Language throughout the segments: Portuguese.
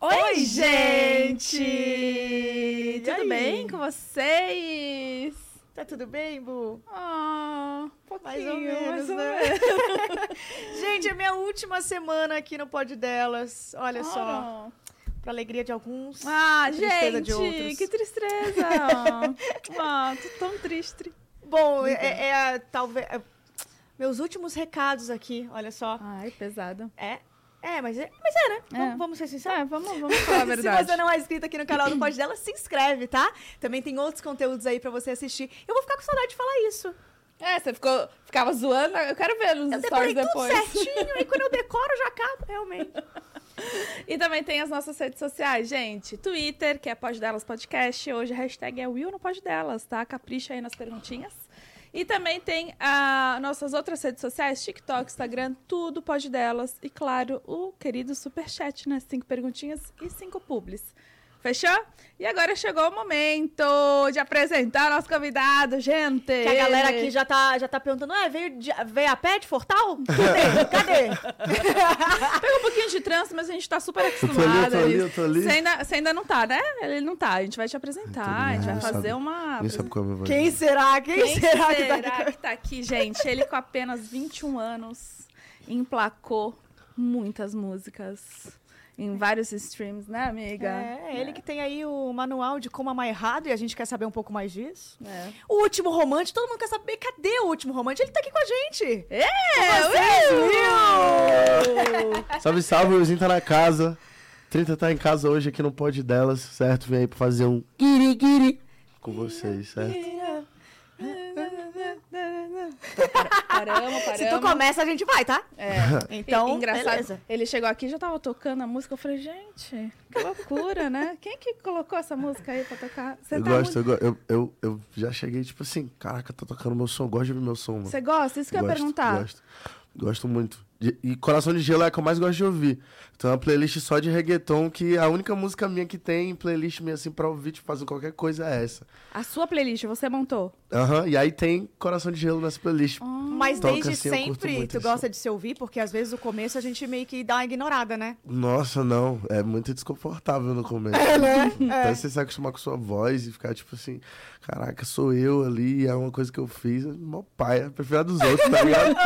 Oi, gente! Tudo aí? bem com vocês? Tá tudo bem, Bu? Ah, pouquinho, Mais ou menos, mais ou né? menos. Gente, é minha última semana aqui no Pod Delas. Olha só, Ah, pra alegria de alguns. Ah, tristeza gente, de outros. que tristeza! ah, tô tão triste. Bom, é, é- é talvez. é, meus últimos recados aqui, olha só. Ai, pesado. É. É, mas é, mas é né? É. Vamos, vamos ser sinceros. É, vamos, vamos falar a verdade. Se você não é inscrito aqui no canal do Pod Delas, se inscreve, tá? Também tem outros conteúdos aí pra você assistir. Eu vou ficar com saudade de falar isso. É, você ficou, ficava zoando, eu quero ver nos Eu stories decorei tudo depois. certinho e quando eu decoro já acaba, realmente. E também tem as nossas redes sociais, gente. Twitter, que é Pode Delas Podcast. Hoje a hashtag é Will no Pode Delas, tá? Capricha aí nas perguntinhas. E também tem as nossas outras redes sociais, TikTok, Instagram, tudo Pode Delas. E claro, o querido Superchat, né? Cinco perguntinhas e cinco publis. Fechou? E agora chegou o momento de apresentar nosso convidado, gente. Que a galera aqui já tá, já tá perguntando, é, veio, de- veio a pé de Fortal? Cadê? Cadê? Pegou um pouquinho de trânsito, mas a gente tá super tô acostumado. ali, eu tô ali, eu tô ali. Você ainda, você ainda não tá, né? Ele não tá. A gente vai te apresentar, a gente vai fazer sabe- uma. Ninguém sabe como eu. Quem será? Quem, Quem será, será, que tá aqui? que tá aqui, gente? Ele com apenas 21 anos emplacou muitas músicas em vários streams, né, amiga? É, ele que tem aí o manual de como amar errado e a gente quer saber um pouco mais disso. É. O último romântico, todo mundo quer saber, cadê o último romântico? Ele tá aqui com a gente. É, Will! Salve, salve, o Wilzinho tá na casa. 30 tá em casa hoje aqui no Pod Delas, certo? Vem aí pra fazer um guiri guiri com vocês, certo? Paramos, paramos. Se tu começa, a gente vai, tá? É. Então, E- engraçado, beleza. ele chegou aqui e já tava tocando a música. Eu falei, gente, que loucura, né? Quem que colocou essa música aí pra tocar? Você Eu tá gosto, muito- eu, eu, eu, eu já cheguei tipo assim, caraca, tá tocando meu som, gosto de ouvir meu som, mano. Você gosta? Isso que eu ia gosto, perguntar. Gosto, gosto muito. E Coração de Gelo é a que eu mais gosto de ouvir. Tem uma playlist só de reggaeton, que a única música minha que tem playlist minha assim pra ouvir, tipo, fazendo qualquer coisa é essa. A sua playlist você montou? Aham, e aí tem Coração de Gelo nessa playlist. Mas Toca desde assim, sempre tu isso. gosta de se ouvir, porque às vezes o começo a gente meio que dá uma ignorada, né? Nossa, não. É muito desconfortável no começo. É, né? Até você se acostumar com sua voz e ficar tipo assim, caraca, sou eu ali, é uma coisa que eu fiz. Mó pai, eu prefiro a dos outros, tá ligado?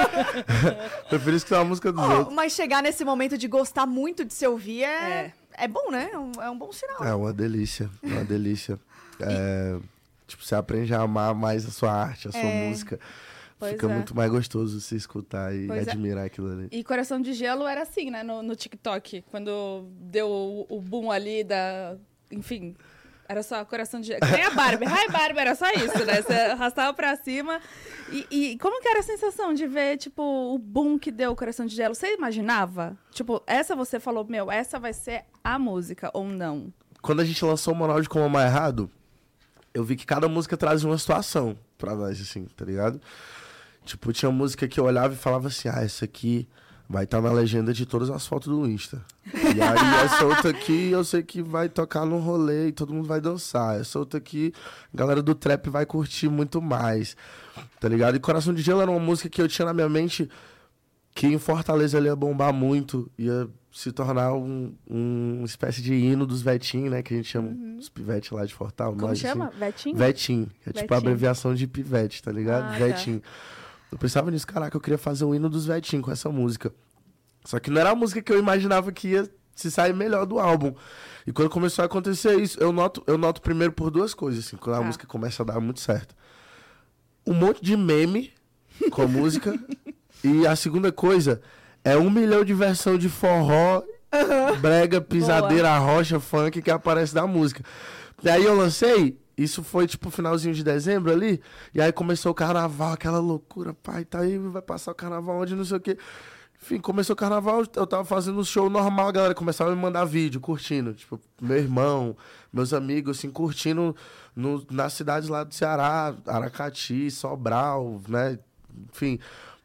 prefiro escutar a música dos Ó, outros. mas chegar nesse momento de gostar muito de se ouvir é, É. é. bom, né? É um, é um bom sinal. É uma delícia, é uma delícia. É, tipo, você aprende a amar mais a sua arte, a sua É. música. Pois Fica é. muito mais gostoso se escutar e Pois é. admirar aquilo ali. E Coração de Gelo era assim, né? No, no TikTok. Quando deu o, o boom ali da. Enfim. Era só Coração de Gelo. Nem a Barbie. Hi, Barbie. Era só isso, né? Você arrastava pra cima. E, e como que era a sensação de ver, tipo, o boom que deu o Coração de Gelo? Você imaginava? Tipo, essa você falou, meu, essa vai ser a música ou não? Quando a gente lançou o manual de como amar errado, eu vi que cada música trazia uma situação pra nós, assim, tá ligado? Tipo, tinha música que eu olhava e falava assim, ah, essa aqui vai estar na legenda de todas as fotos do Insta. E aí essa outra aqui eu sei que vai tocar no rolê e todo mundo vai dançar. Essa outra aqui, a galera do trap vai curtir muito mais, tá ligado? E Coração de Gelo era uma música que eu tinha na minha mente que em Fortaleza ele ia bombar muito, ia se tornar um, um uma espécie de hino dos Vetim, né? Que a gente chama os pivetes lá de Fortal. Como nós, chama? Assim? Vetim, que é tipo a Vetim. abreviação de pivete, tá ligado? Ah, tá. Eu pensava nisso, caraca, eu queria fazer um hino dos Vetim com essa música. Só que não era a música que eu imaginava que ia se sair melhor do álbum. E quando começou a acontecer isso, eu noto, eu noto primeiro por duas coisas, assim, quando a Tá. música começa a dar muito certo. Um monte de meme com a música. E a segunda coisa é um milhão de versão de forró, brega, pisadeira, rocha, funk que aparece da música. E aí eu lancei, isso foi tipo finalzinho de dezembro ali, e aí começou o carnaval, aquela loucura, pai, tá aí, vai passar o carnaval onde não sei o quê. Enfim, começou o carnaval, eu tava fazendo um show normal, a galera começava a me mandar vídeo, curtindo. Tipo, meu irmão, meus amigos, assim, curtindo no, nas cidades lá do Ceará, Aracati, Sobral, né? Enfim,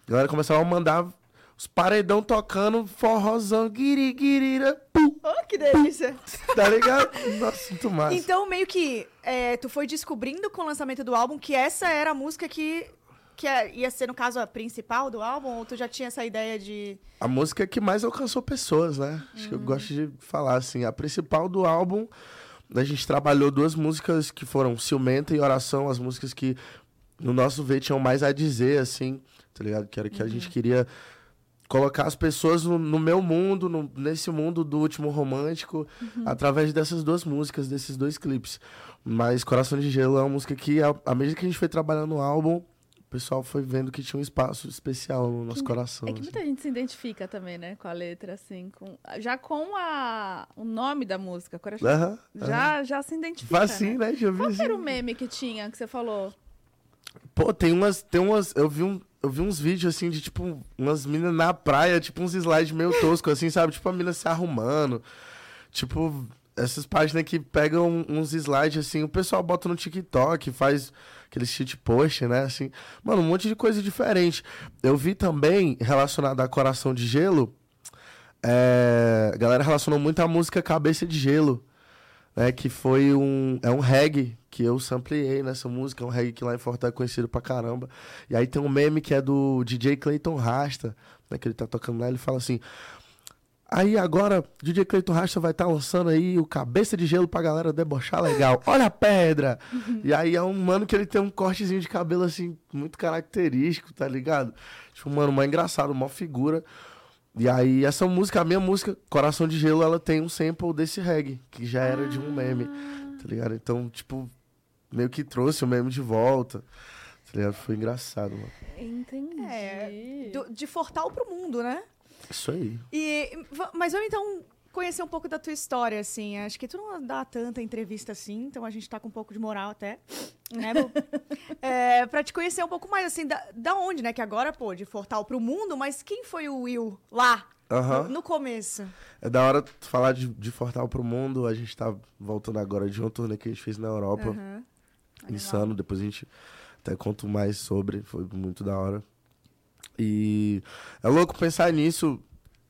a galera começava a mandar os paredão tocando forrozão, guiri, guirira, pum, Oh, que delícia. tá ligado? Nossa, muito massa. Então, meio que é, tu foi descobrindo com o lançamento do álbum que essa era a música que, que é- ia ser, no caso, a principal do álbum? Ou tu já tinha essa ideia de. A música que mais alcançou pessoas, né? Acho que eu gosto de falar assim. A principal do álbum, a gente trabalhou duas músicas que foram Ciumenta e Oração, as músicas que, no nosso ver, tinham mais a dizer, assim, tá ligado? Que era que a gente queria colocar as pessoas no, no meu mundo, no- nesse mundo do último romântico, através dessas duas músicas, desses dois clipes. Mas Coração de Gelo é uma música que, à medida que a gente foi trabalhando no álbum, o pessoal foi vendo que tinha um espaço especial no nosso coração. É que assim. muita gente se identifica também, né, com a letra, assim, com... já com a... o nome da música, Coração. Aham, Já, já se identifica, Faz sim, né? né? Já vi Qual que era o assim. meme que tinha, que você falou? Pô, tem umas. Tem umas. Eu vi, um, eu vi uns vídeos assim de tipo umas minas na praia, tipo uns slides meio toscos, assim, sabe? Tipo a mina se arrumando. Tipo, essas páginas que pegam uns slides assim, o pessoal bota no TikTok, faz aquele shit post, né? Assim, mano, um monte de coisa diferente. Eu vi também, relacionado a Coração de Gelo, é, a galera relacionou muito a música Cabeça de Gelo, né? Que foi um. É um reggae que eu sampleei nessa música, é um reggae que lá em Fortaleza é conhecido pra caramba. E aí tem um meme que é do DJ Clayton Rasta, né? Que ele tá tocando lá, ele fala assim. Aí agora, DJ Cleiton Rasta vai estar lançando aí o cabeça de gelo pra galera debochar legal. Olha a pedra! e aí é um mano que ele tem um cortezinho de cabelo assim, muito característico, tá ligado? Tipo, mano, uma engraçado, uma figura. E aí, essa música, a minha música, Coração de Gelo, ela tem um sample desse reggae, que já era de um meme, tá ligado? Então, tipo, meio que trouxe o meme de volta. Tá? Foi engraçado, mano. Entendi. É, do- de Fortal pro mundo, né? Isso aí. E, mas vamos então conhecer um pouco da tua história, assim. Acho que tu não dá tanta entrevista assim, então a gente tá com um pouco de moral até. Né, é, pra te conhecer um pouco mais, assim, da, da onde, né? Que agora, pô, de Fortal pro mundo, mas quem foi o Will lá, Aham. no, no começo? É da hora tu falar de, de Fortal pro Mundo. A gente tá voltando agora de uma turnê que a gente fez na Europa. Aham. Insano. Depois a gente até conto mais sobre. Foi muito da hora. E é louco pensar nisso.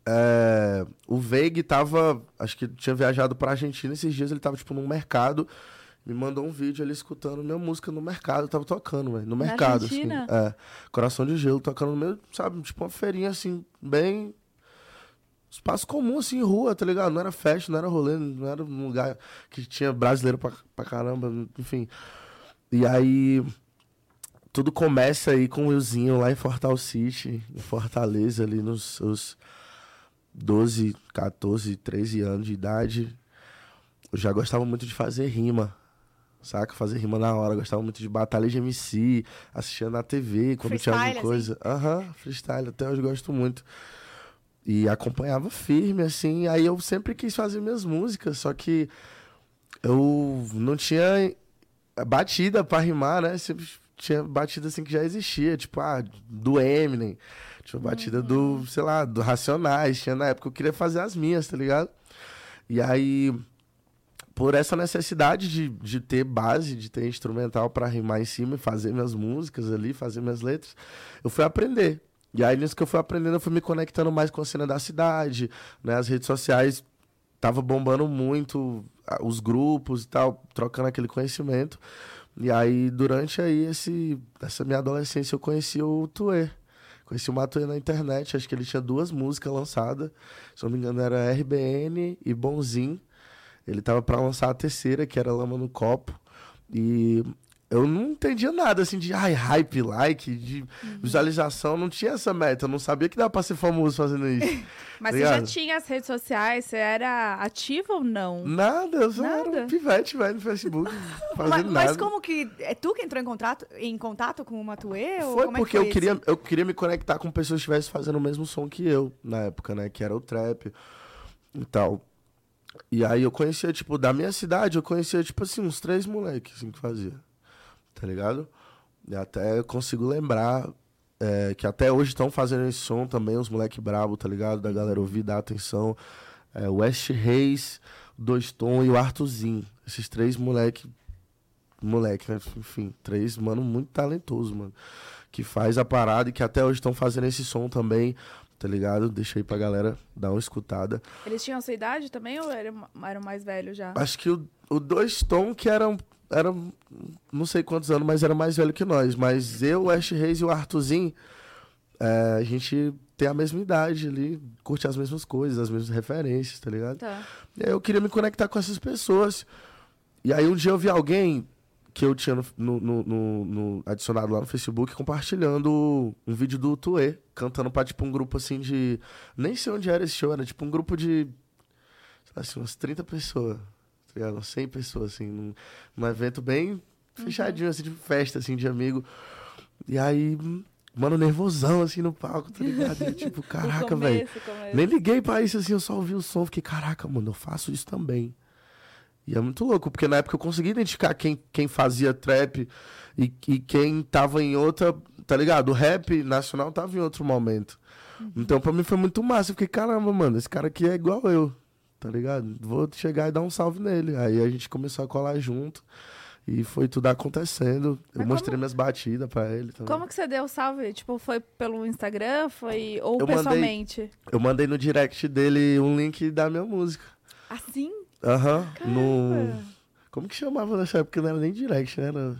É, o Veig tava. Acho que tinha viajado pra Argentina esses dias. Ele tava, tipo, num mercado. Me mandou um vídeo ali escutando minha música no mercado. Eu tava tocando, velho. No Na mercado, Argentina? assim. É. Coração de gelo, tocando no meio, sabe? Tipo uma feirinha assim, bem. Espaço comum, assim, rua, tá ligado? Não era festa, não era rolê, não era um lugar que tinha brasileiro pra, pra caramba, enfim. E aí. Tudo começa aí com o Willzinho lá em Fortal City, em Fortaleza, ali nos seus 12, 14, 13 anos de idade. Eu já gostava muito de fazer rima, saca? Fazer rima na hora. Gostava muito de batalha de MC, assistia na TV quando tinha Freestyle, alguma coisa. Aham, freestyle, até hoje gosto muito. E acompanhava firme, assim. Aí eu sempre quis fazer minhas músicas, só que eu não tinha batida pra rimar, né? Sempre tinha batida assim que já existia, tipo, ah, do Eminem, tinha batida do, sei lá, do Racionais, tinha na época eu queria fazer as minhas, tá ligado? E aí, por essa necessidade de, de ter base, de ter instrumental pra rimar em cima e fazer minhas músicas ali, fazer minhas letras, eu fui aprender. E aí, nisso que eu fui aprendendo, eu fui me conectando mais com a cena da cidade, né? As redes sociais tava bombando muito os grupos e tal, trocando aquele conhecimento. E aí, durante aí esse, essa minha adolescência, eu conheci o Tuê. Conheci o Matuê na internet, acho que ele tinha duas músicas lançadas. Se não me engano, era RBN e Bonzinho. Ele tava pra lançar a terceira, que era Lama no Copo. E eu não entendia nada, assim, de ai, hype, like, de visualização. Não tinha essa meta. Eu não sabia que dava pra ser famoso fazendo isso. Mas você já tinha as redes sociais? Você era ativo ou não? Nada, eu só era Nada? um pivete, velho, no Facebook, fazendo Mas, nada. mas como que. É tu que entrou em contato, em contato com o Matuê? ou Foi como é que porque foi eu, queria, eu queria me conectar com pessoas que estivessem fazendo o mesmo som que eu, na época, né? Que era o trap e tal. E aí eu conhecia, tipo, da minha cidade, eu conhecia, tipo assim, uns três moleques, assim, que fazia. Tá ligado? E até consigo lembrar é, que até hoje estão fazendo esse som também, os moleques brabo, tá ligado? Da galera ouvir, dar atenção. É, o West Reis, Dois Tom e o Arthurzinho. Esses três moleque, moleque, né? Enfim, três, mano, muito talentoso, mano. Que faz a parada e que até hoje estão fazendo esse som também, tá ligado? Deixa aí pra galera dar uma escutada. Eles tinham a sua idade também ou eram, eram mais velhos já? Acho que o, o Dois Tom, que era era não sei quantos anos, mas era mais velho que nós. Mas eu, o Ash Reis e o Arthurzinho, é, a gente tem a mesma idade ali, curte as mesmas coisas, as mesmas referências, tá ligado? Tá. E aí eu queria me conectar com essas pessoas. E aí um dia eu vi alguém que eu tinha no, no- no- no- adicionado lá no Facebook compartilhando um vídeo do Tuê, cantando pra tipo um grupo assim de. Nem sei onde era esse show, era tipo um grupo de. sei lá, assim, umas 30 pessoas. Tá ligado? Umas 100 pessoas, assim, num, num evento bem fechadinho, assim, de festa, assim, de amigo. E aí, mano, nervosão, assim, no palco, tá ligado? E tipo, caraca, velho. Nem liguei pra isso, assim, eu só ouvi o som, fiquei, caraca, mano, eu faço isso também. E é muito louco, porque na época eu consegui identificar quem, quem fazia trap e, e quem tava em outra, tá ligado? O rap nacional tava em outro momento. Então pra mim foi muito massa, eu fiquei, caramba, mano, esse cara aqui é igual eu, tá ligado? Vou chegar e dar um salve nele. Aí a gente começou a colar junto e foi tudo acontecendo. Eu Mas mostrei como- minhas batidas pra ele também. Como que você deu o salve? Tipo, foi pelo Instagram? Foi. Ou Eu mandei- pessoalmente? Eu mandei no direct dele um link da minha música. Assim? Aham, no... Caramba. Como que chamava nessa época? Não era nem direct, né? Era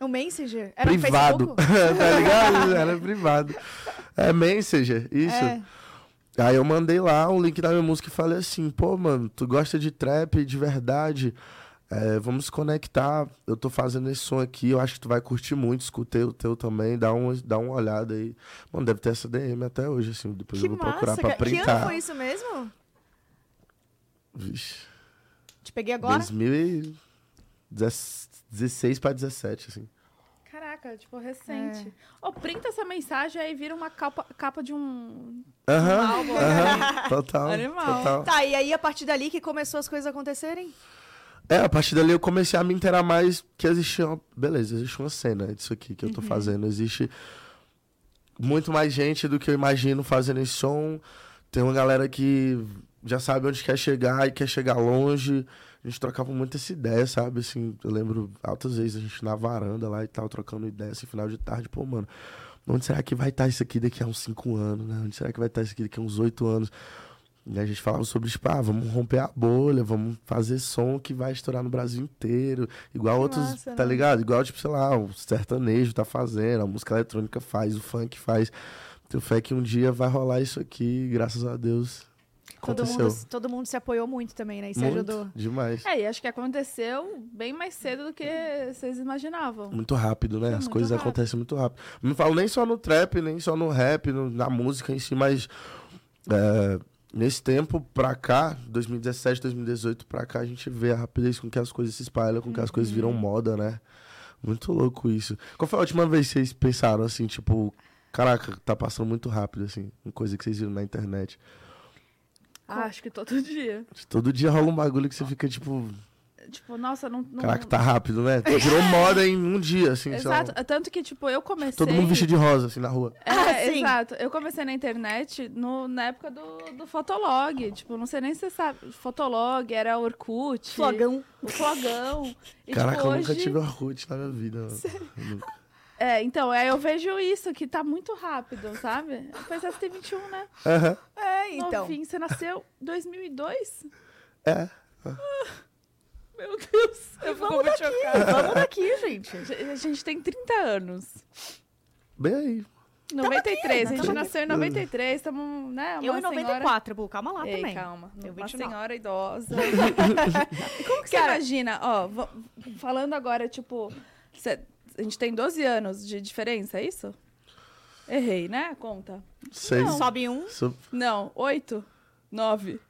O Messenger? Era no privado. Tá ligado? Era privado. É Messenger, isso. É. Aí eu mandei lá um link da minha música e falei assim, pô, mano, tu gosta de trap de verdade? É, vamos conectar. Eu tô fazendo esse som aqui, eu acho que tu vai curtir muito. Escutei o teu também, dá, um, dá uma olhada aí. Mano, deve ter essa DM até hoje, assim. Depois Que eu vou procurar massa, pra cara. Que ano printar. foi isso mesmo? Vixe, Te peguei agora? 2016 pra 17, assim. Caraca, tipo, recente. Ô, printa essa mensagem aí vira uma capa, capa de um. Aham, álbum. aham, total, Animal. total. Tá, e aí a partir dali que começou as coisas a acontecerem? É, a partir dali eu comecei a me inteirar mais que existia uma... Beleza, existe uma cena disso aqui que eu tô fazendo. Existe muito mais gente do que eu imagino fazendo esse som. Tem uma galera que já sabe onde quer chegar e quer chegar longe. A gente trocava muito essa ideia, sabe? Assim, eu lembro altas vezes a gente na varanda lá e tal, trocando ideia, assim, final de tarde. Pô, mano, onde será que vai estar isso aqui daqui a uns 5 anos, né? Onde será que vai estar isso aqui daqui a uns 8 anos? E a gente falava sobre, tipo, ah, vamos romper a bolha, vamos fazer som que vai estourar no Brasil inteiro. Igual Que outros, massa, tá né? ligado? Igual, tipo, sei lá, o sertanejo tá fazendo, a música eletrônica faz, o funk faz. Tenho fé que um dia vai rolar isso aqui, graças a Deus. Todo Aconteceu. mundo, todo mundo se apoiou muito também, né? E se Muito, ajudou. demais. É, e acho que aconteceu bem mais cedo do que vocês imaginavam. Muito rápido, né? As muito coisas rápido. acontecem muito rápido. Não falo nem só no trap, nem só no rap, no- na música em si, mas é, nesse tempo pra cá, 2017, 2018 pra cá, a gente vê a rapidez com que as coisas se espalham, com que as coisas viram moda, né? Muito louco isso. Qual foi a última vez que vocês pensaram assim, tipo, caraca, tá passando muito rápido, assim, uma coisa que vocês viram na internet? Ah, acho que todo dia. Todo dia rola um bagulho que você fica, tipo, Tipo, nossa, não. não caraca, tá rápido, né? Virou moda em um dia, assim, sei lá. Exato. Tanto que, tipo, eu comecei. Todo mundo vestido de rosa, assim, na rua. É, Ah, sim. exato. Eu comecei na internet no, na época do, do Fotolog. Tipo, não sei nem se você sabe. Fotolog, era Orkut. Flogão. O Flogão. E, Caraca, tipo, eu nunca tive Orkut na minha vida. mano. Nunca. É, então, aí eu vejo isso, que tá muito rápido, sabe? Pois é, você tem 21, né? Aham. É, então. Novinho, você nasceu em 2002? É. Meu Deus, eu fico Vamos muito daqui, chocada. vamos daqui, gente. A gente tem 30 anos. Bem aí. 93, a gente tamo nasceu em 93, estamos, né? Uma Eu em senhora... 94, Bu, calma lá Ei, também. calma. Eu uma 29. senhora idosa. Como que você Cara- imagina? Ó, falando agora, tipo, cê- a gente tem 12 anos de diferença, é isso? Errei, né? Conta. Seis. Não. Sobe um. Sou- Não, 8? 9.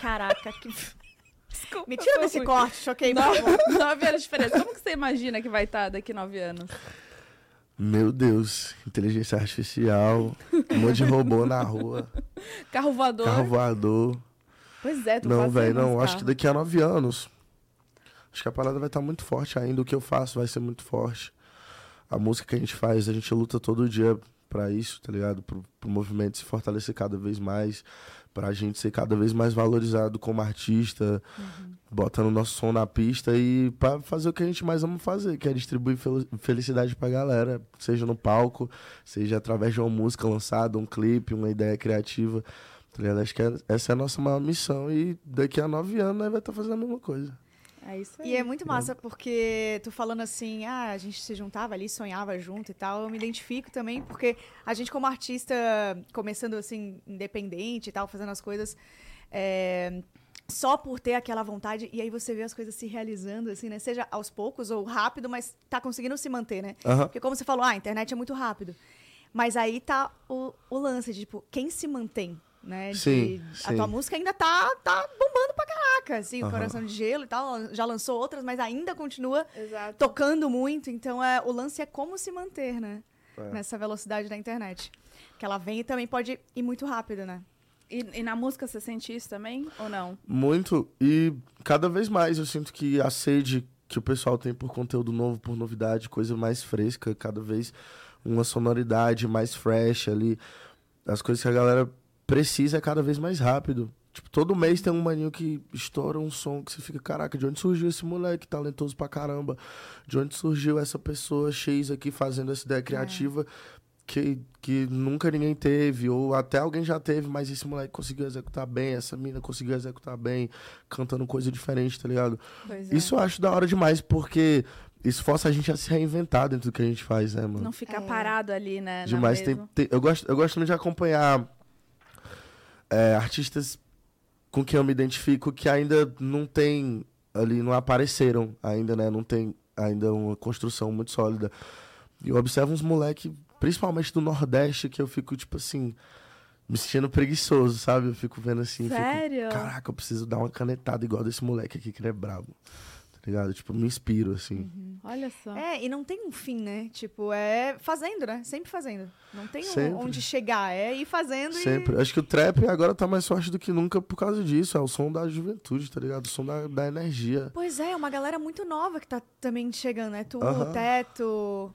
Caraca, que... Desculpa. Me tira desse ruim. corte, choquei. 9, 9 anos de diferença. Como que você imagina que vai estar daqui 9 anos? Meu Deus. Inteligência artificial. Um monte de robô na rua. Carro voador? Carro voador. Pois é, tu Não, velho, não. Acho que daqui a nove anos. Acho que a parada vai estar muito forte ainda. O que eu faço vai ser muito forte. A música que a gente faz, a gente luta todo dia pra isso, tá ligado? Pro, pro movimento se fortalecer cada vez mais. Pra gente ser cada vez mais valorizado como artista. Botando o nosso som na pista e pra fazer o que a gente mais ama fazer, que é distribuir fel- felicidade pra galera. Seja no palco, seja através de uma música lançada, um clipe, uma ideia criativa. Tá ligado? Acho que é- essa é a nossa maior missão e daqui a nove anos nós vai estar fazendo a mesma coisa. É isso aí. E é muito massa, porque tu falando assim, ah, a gente se juntava ali, sonhava junto e tal, eu me identifico também, porque a gente como artista, começando assim, independente e tal, fazendo as coisas, é, só por ter aquela vontade, e aí você vê as coisas se realizando, assim, né? Seja aos poucos ou rápido, mas tá conseguindo se manter, né? Porque como você falou, ah, a internet é muito rápido. Mas aí tá o, o lance de, tipo, quem se mantém, né? De- Sim, A sim. tua música ainda tá, tá bombando pra caraca, assim, o Aham. Coração de Gelo e tal, já lançou outras, mas ainda continua Exato. tocando muito. Então, é, o lance é como se manter, né? É. Nessa velocidade da internet. Que ela vem e também pode ir muito rápido, né? E, e na música você sente isso também ou não? Muito. E cada vez mais eu sinto que a sede que o pessoal tem por conteúdo novo, por novidade, coisa mais fresca, cada vez uma sonoridade mais fresh ali. As coisas que a galera precisa é cada vez mais rápido. Tipo, todo mês tem um maninho que estoura um som que você fica, caraca, de onde surgiu esse moleque talentoso pra caramba? De onde surgiu essa pessoa X aqui fazendo essa ideia criativa que, que nunca ninguém teve, ou até alguém já teve, mas esse moleque conseguiu executar bem, essa mina conseguiu executar bem, cantando coisa diferente, tá ligado? Pois é. Isso eu acho da hora demais, porque isso força a gente a se reinventar dentro do que a gente faz, né, mano? Não ficar É. parado ali, né? Demais. Tem, tem- eu, gosto, eu gosto muito de acompanhar é, artistas com quem eu me identifico que ainda não tem ali, não apareceram ainda, né? Não tem ainda uma construção muito sólida. E eu observo uns moleque, principalmente do Nordeste, que eu fico, tipo assim, me sentindo preguiçoso, sabe? Eu fico vendo assim, fico, Sério? caraca, eu preciso dar uma canetada igual desse moleque aqui que ele é brabo. Tá ligado? Tipo, me inspiro, assim. Olha só. É, e não tem um fim, né? Tipo, é fazendo, né? Sempre fazendo. Não tem um- onde chegar, é ir fazendo Sempre. Acho que o trap agora tá mais forte do que nunca por causa disso. É o som da juventude, tá ligado? O som da, da energia. e... Pois é, uma galera muito nova que tá também chegando, né? Tu, Aham. Teto...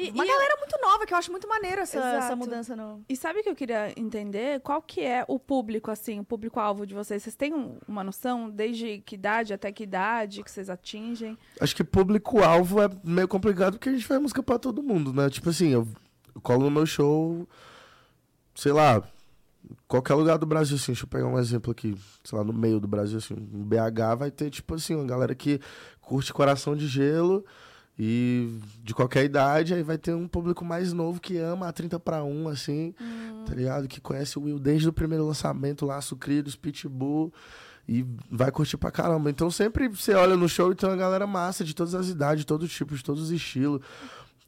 E, Uma e- galera muito nova, que eu acho muito maneiro essa, essa mudança no... E sabe o que eu queria entender? Qual que é o público, assim, o público-alvo de vocês? Vocês têm um- uma noção desde que idade até que idade que vocês atingem? Acho que público-alvo é meio complicado porque a gente faz música pra todo mundo, né? Tipo assim, eu, eu colo no meu show, sei lá, qualquer lugar do Brasil, assim. Deixa eu pegar um exemplo aqui, sei lá, no meio do Brasil, assim. Em BH vai ter, tipo assim, uma galera que curte Coração de Gelo e de qualquer idade. Aí vai ter um público mais novo que ama a 30 pra 1, assim, tá ligado? Que conhece o Will desde o primeiro lançamento lá, Sucridos, Pitbull. E vai curtir pra caramba. Então sempre você olha no show e tem uma galera massa de todas as idades, de todos os tipos, de todos os estilos.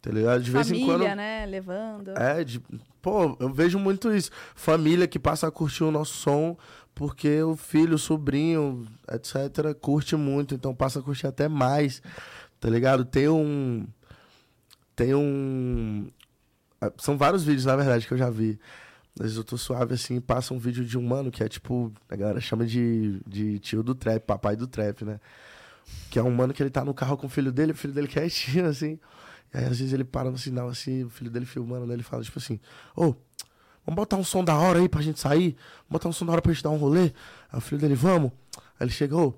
Tá ligado? De vez Família, em quando. né? Levando. É, de, pô, eu vejo muito isso. Família que passa a curtir o nosso som porque o filho, o sobrinho, etc., curte muito, então passa a curtir até mais. Tá ligado? Tem um. Tem um. ah, São vários vídeos, na verdade, que eu já vi. Às vezes eu tô suave assim, passa um vídeo de um mano que é tipo. A galera chama de, de tio do trap, papai do trap, né? Que é um mano que ele tá no carro com o filho dele, o filho dele quietinho, assim. E aí, às vezes, ele para no sinal, assim, o filho dele filmando, né? Ele fala, tipo assim, ô, vamos botar um som da hora aí pra gente sair? Vamos botar um som da hora pra gente dar um rolê? Aí o filho dele, vamos. Aí ele chega, ô,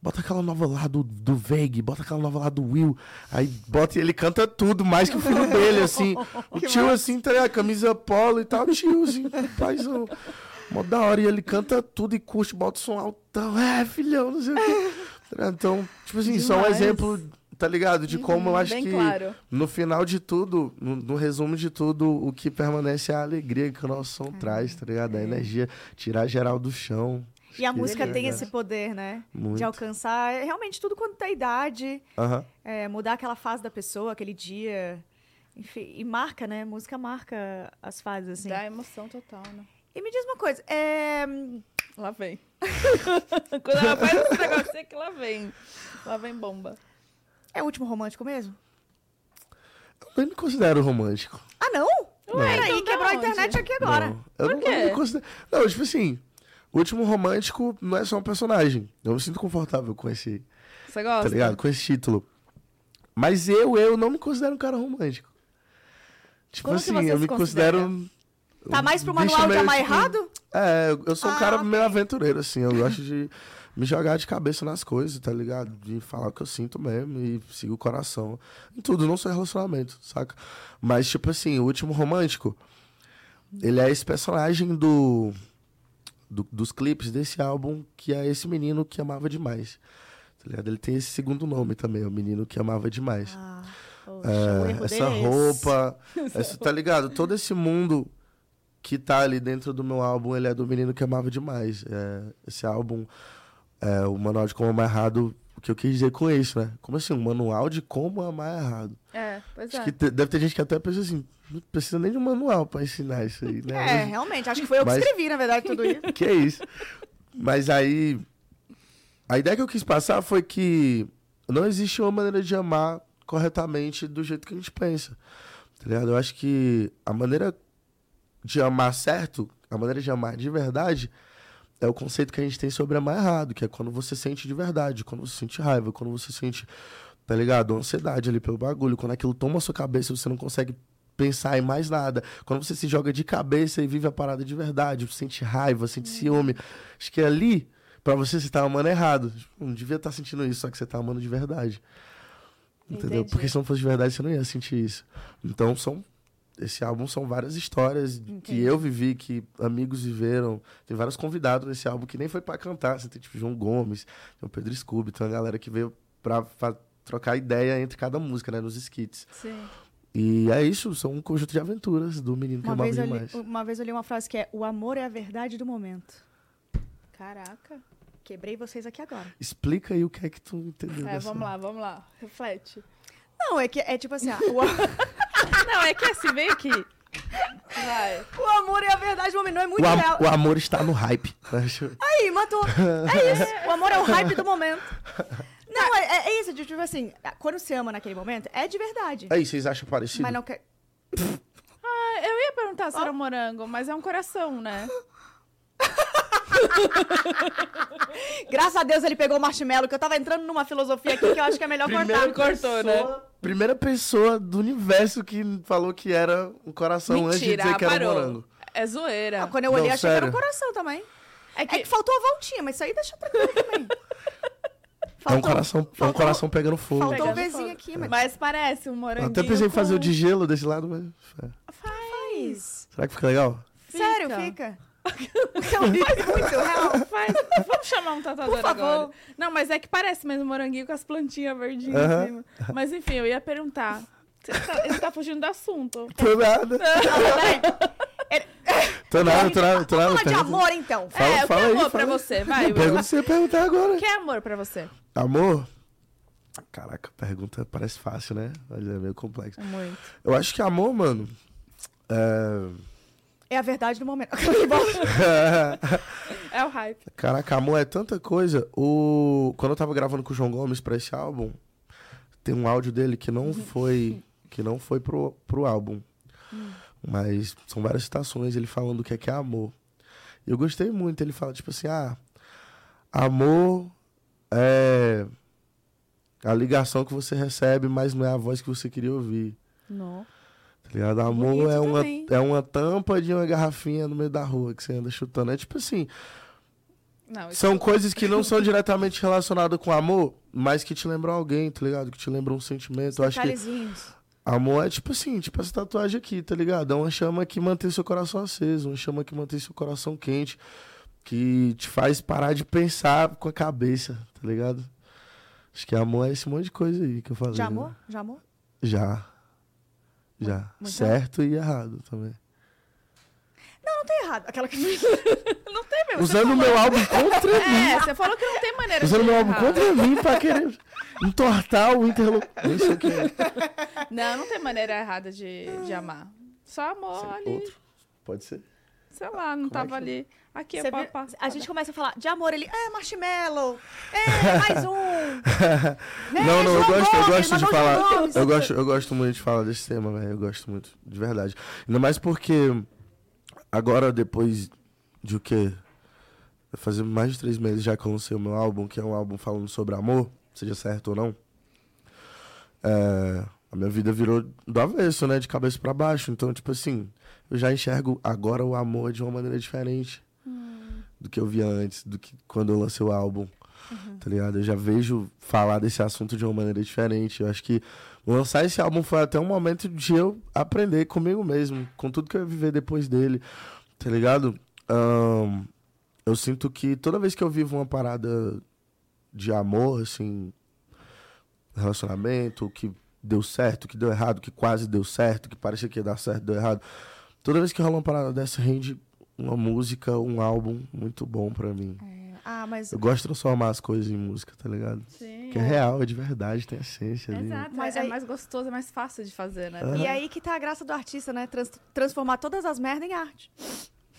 bota aquela nova lá do, do Veig, bota aquela nova lá do Will. Aí bota e ele canta tudo, mais que o filho dele, assim. O Que tio, assim, tá ligado? Camisa polo e tal, tio, assim, paizão. Mó da hora. E ele canta tudo e curte, bota o som altão. É, filhão, não sei o quê. Tá? Então, tipo assim, só um Demais. exemplo, tá ligado? De como eu acho que claro. no final de tudo, no, no resumo de tudo, o que permanece é a alegria que o nosso som traz, tá ligado? A energia, tirar geral do chão. E a Acho música é tem esse poder, né? Muito. De alcançar é, realmente tudo quanto é idade, Aham. é, mudar aquela fase da pessoa, aquele dia. Enfim, e marca, né? Música marca as fases, assim. Dá emoção total, né? E me diz uma coisa, é, Lá vem. Quando ela faz esse negócio é que lá vem. Lá vem bomba. é o último romântico mesmo? Eu nem me considero romântico. Ah, não? Ué, Peraí, então quebrou a internet aqui agora. Não, eu Por não, quê? eu não me considero. Não, tipo assim, o último romântico não é só um personagem. Eu me sinto confortável com esse, Você gosta? tá ligado? Com esse título. Mas eu, eu não me considero um cara romântico. Tipo Como assim, eu me considera? considero. Tá um mais pro manual de meio, amar tipo, errado? É, eu- sou um Ah, cara ok. meio aventureiro, assim. Eu gosto de me jogar de cabeça nas coisas, tá ligado? De falar o que eu sinto mesmo e sigo o coração. Em tudo, não só em relacionamento, saca? Mas, tipo assim, o último romântico, ele é esse personagem do, do- dos clipes desse álbum, que é esse menino que amava demais. Tá ligado? Ele tem esse segundo nome também, o menino que amava demais. Ah, poxa, É, essa é roupa, essa, tá ligado? Todo esse mundo que tá ali dentro do meu álbum, ele é do menino que amava demais. É, esse álbum, é, o manual de como amar errado, que eu quis dizer com isso, né? Como assim, um manual de como amar errado? É, pois Acho é. que deve ter gente que até pensa assim, não precisa nem de um manual pra ensinar isso aí, né? É, realmente. Acho que foi eu que Mas- escrevi, na verdade, tudo isso. Que é isso. Mas aí. A ideia que eu quis passar foi que não existe uma maneira de amar corretamente do jeito que a gente pensa. Tá ligado? Eu acho que a maneira de amar certo, a maneira de amar de verdade, é o conceito que a gente tem sobre amar errado, que é quando você sente de verdade, quando você sente raiva, quando você sente, tá ligado? Ansiedade ali pelo bagulho, quando aquilo toma a sua cabeça e você não consegue pensar em mais nada. Quando você se joga de cabeça e vive a parada de verdade, sente raiva, sente ciúme. Acho que ali, pra você, você tá amando errado. Não devia estar sentindo isso, só que você tá amando de verdade. Entendeu? Entendi. Porque se não fosse de verdade, você não ia sentir isso. Então, são. Esse álbum são várias histórias que Entendi. eu vivi, que amigos viveram. Tem vários convidados nesse álbum que nem foi pra cantar. Você tem tipo João Gomes, tem o Pedro Scooby, tem uma galera que veio pra, fa- trocar ideia entre cada música, né? Nos skits. Sim. E é isso, são um conjunto de aventuras do menino que Uma amava vez, eu li, demais. uma vez eu li uma frase que é: O amor é a verdade do momento. Caraca. Quebrei vocês aqui agora. Explica aí o que é que tu entendeu. É, dessa- vamos lá, vamos lá. Reflete. Não, é que é tipo assim: ah, o, Não, é que assim, vem aqui. Vai. o amor é a verdade do momento. Não é muito O, am- real. o amor está no hype. Aí, matou. É isso. O amor é o hype do momento. Não, é, é- é isso. de, Tipo assim, quando você ama naquele momento, é de verdade. Aí, vocês acham parecido? Mas não quer. Ah, eu ia perguntar se era morango, mas é um coração, né? Graças a Deus ele pegou o marshmallow, que eu tava entrando numa filosofia aqui que eu acho que é melhor Primeira cortar. cortou, né? pessoa- Primeira pessoa do universo que falou que era um coração antes de Mentira, dizer que era um parou. morango. É zoeira. Ah, quando eu olhei, Não, achei que era um sério. coração também. É É que, que faltou a voltinha, mas isso aí deixa tranquilo também. É um coração, é um faltou- coração pegando fogo. faltou- Pegando o vizinho fogo. aqui, mas- mas parece um Eu moranguinho até pensei em fazer com- o de gelo desse lado, mas. Faz. Será que fica legal? Sério, Fica. Não, faz muito real. Faz. Vamos chamar um tatuador Por favor. agora. Não, mas é que parece mesmo moranguinho com as plantinhas verdinhas em cima. Mas enfim, eu ia perguntar. Você tá, ele tá fugindo do assunto. Tô nada. Tô nada, tô nada, tô nada. Fala de amor, então. Fala- é, o que fala é aí, amor pra aí. você? Vai. Pergunta se você perguntar agora. O que é amor pra você? Amor? Caraca, a pergunta parece fácil, né? Mas é meio complexo. Muito. Eu acho que amor, mano. É. É a verdade do momento. É o hype. Caraca, amor é tanta coisa. O... Quando eu tava gravando com o João Gomes pra esse álbum, tem um áudio dele que não foi. que não foi pro, pro álbum. Mas são várias citações, ele falando o que é que é amor. E eu gostei muito. Ele fala, tipo assim, ah, amor é a ligação que você recebe, mas não é a voz que você queria ouvir. Não. Tá ligado? Amor é uma, também. é uma tampa de uma garrafinha no meio da rua que você anda chutando. É tipo assim, Não, são coisas que não são diretamente relacionadas com amor, mas que te lembram alguém, tá ligado? Que te lembram um sentimento. Acho que amor é tipo assim, tipo essa tatuagem aqui, tá ligado? É uma chama que mantém seu coração aceso, uma chama que mantém seu coração quente, que te faz parar de pensar com a cabeça, tá ligado? Acho que amor é esse monte de coisa aí que eu falei. Já né? amor? Já amor? Já. Já. Muito certo e errado também. Não, não tem errado. Aquela que... não tem mesmo. Usando o meu álbum contra mim. É, você falou que não tem maneira Usando de meu álbum contra mim pra querer entortar o interlocutor. Nem sei o que é. Não, não tem maneira errada de, de amar. Só amor ali. Outro. Pode ser. Sei lá, não Como é tava que- ali. Aqui, Você é vê- pá, a gente começa a falar de amor, ele, é marshmallow, é mais um. É, não, não, eu gosto, eu gosto de falar. Eu gosto, eu gosto muito de falar desse tema, velho. Eu gosto muito, de verdade. Ainda mais porque agora, depois de o quê? Fazer mais de três meses já que eu lancei o meu álbum, que é um álbum falando sobre amor, seja certo ou não. É, a minha vida virou do avesso, né? De cabeça pra baixo. Então, tipo assim, eu já enxergo agora o amor de uma maneira diferente do que eu via antes, do que quando eu lancei o álbum. Tá ligado? Eu já vejo falar desse assunto de uma maneira diferente. Eu acho que lançar esse álbum foi até um momento de eu aprender comigo mesmo, com tudo que eu ia viver depois dele. Tá ligado? Ahn, eu sinto que toda vez que eu vivo uma parada de amor, assim, relacionamento, que deu certo, que deu errado, que quase deu certo, que parecia que ia dar certo, deu errado. Toda vez que rola uma parada dessa, rende uma música, um álbum muito bom pra mim. É. Ah, mas. Eu gosto de transformar as coisas em música, tá ligado? Sim. Que é real, é de verdade, tem essência ali. Exato, Mas é aí- mais gostoso, é mais fácil de fazer, né? Aham. E aí que tá a graça do artista, né? Trans- transformar todas as merdas em arte.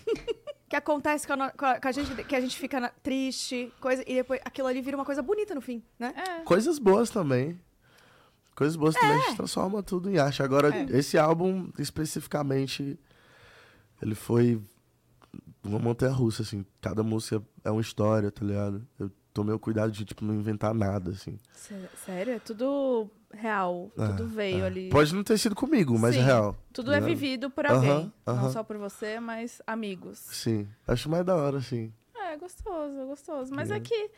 que acontece com a, com a- com a gente, que a gente fica na- triste, coisa, e depois aquilo ali vira uma coisa bonita no fim, né? É. Coisas boas também. Coisas boas também, a gente transforma tudo em arte. Agora, É. esse álbum, especificamente, ele foi uma montanha russa, assim. Cada música é uma história, tá ligado? Eu tomei o cuidado de, tipo, não inventar nada, assim. Sé- Sério, é tudo real. Tudo É, veio é. ali. Pode não ter sido comigo, mas Sim. é real. Tudo tá é vivido por alguém. Não aham. só por você, mas amigos. Sim. Acho mais da hora, assim. É, gostoso, gostoso. Mas Uhum. é que,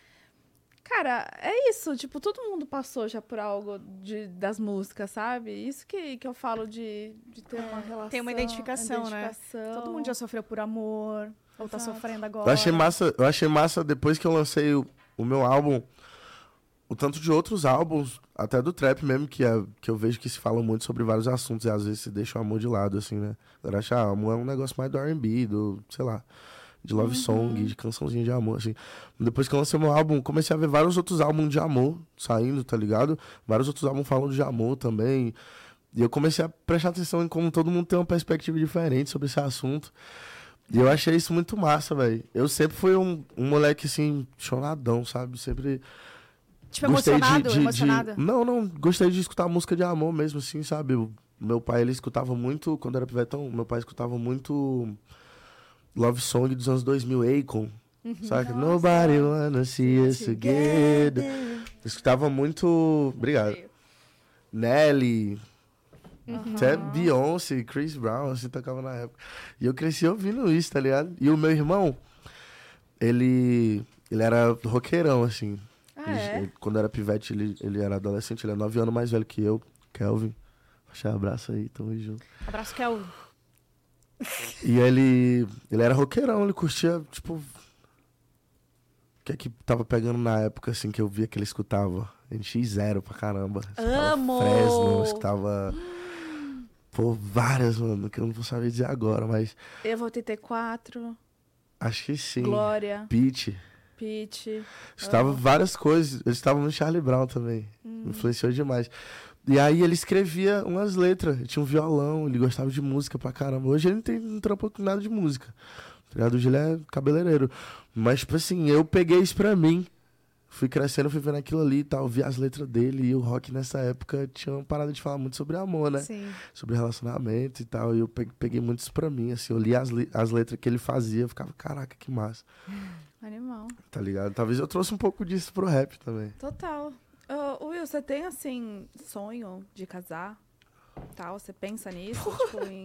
cara, é isso. Tipo, todo mundo passou já por algo de, das músicas, sabe? Isso que, que eu falo de, de ter uma relação. Tem uma identificação, né? identificação. Todo mundo já sofreu por amor, ou tá Exato. sofrendo agora. Eu achei massa, eu achei massa depois que eu lancei o, o meu álbum, o tanto de outros álbuns, até do trap mesmo, que, é, que eu vejo que se fala muito sobre vários assuntos e às vezes se deixa o amor de lado, assim, né? Eu acho, ah, amor é um negócio mais do R&B, do, sei lá, de love song, de cançãozinha de amor, assim. Depois que eu lancei meu álbum, comecei a ver vários outros álbuns de amor saindo, tá ligado? Vários outros álbuns falando de amor também. E eu comecei a prestar atenção em como todo mundo tem uma perspectiva diferente sobre esse assunto. E eu achei isso muito massa, velho. Eu sempre fui um, um moleque, assim, choradão, sabe? Sempre Tipo, gostei emocionado, de, de, emocionada. de... Não, não, gostei de escutar música de amor mesmo, assim, sabe? Meu pai, ele escutava muito, quando era pivetão, meu pai escutava muito love song dos anos 2000, Akon. Uhum. Sabe? Nobody wanna see us together. Escutava muito... Obrigado. Nelly, Uhum. até Beyoncé, Chris Brown, assim, tocava na época. E eu cresci ouvindo isso, tá ligado? E o meu irmão, ele, ele era roqueirão, assim. Ah, Ele- é? ele- quando era pivete, ele, ele era adolescente, ele é nove anos mais velho que eu, Kelvin. Um abraço aí, tamo junto. Abraço, Kel. E ele, ele era roqueirão, ele curtia, tipo... O que é que tava pegando na época, assim, que eu via que ele escutava? NX0 pra caramba. Escutava Amo! Fresno, escutava... Pô, várias, mano, que eu não vou saber dizer agora, mas Eu vou ter quatro. acho que sim. Glória, Pete. Pete. Estava várias coisas. Eles estavam no Charlie Brown também. Hum. Influenciou demais. E aí ele escrevia umas letras. Ele tinha um violão, ele gostava de música pra caramba. Hoje ele não tem não trampa com nada de música. Tá? Hoje ele é cabeleireiro. Mas, tipo assim, eu peguei isso pra mim. Fui crescendo, fui vendo aquilo ali e tal. Vi as letras dele. E o rock nessa época tinha uma parada de falar muito sobre amor, né? Sim. Sobre relacionamento e tal. E eu pe- peguei muito isso pra mim. Assim, eu li as, as letras que ele fazia. Eu ficava, caraca, que massa. Animal. Tá ligado? Talvez eu trouxe um pouco disso pro rap também. Total. Ô, Will, você tem, assim, sonho de casar? Tal, você pensa nisso? tipo, em...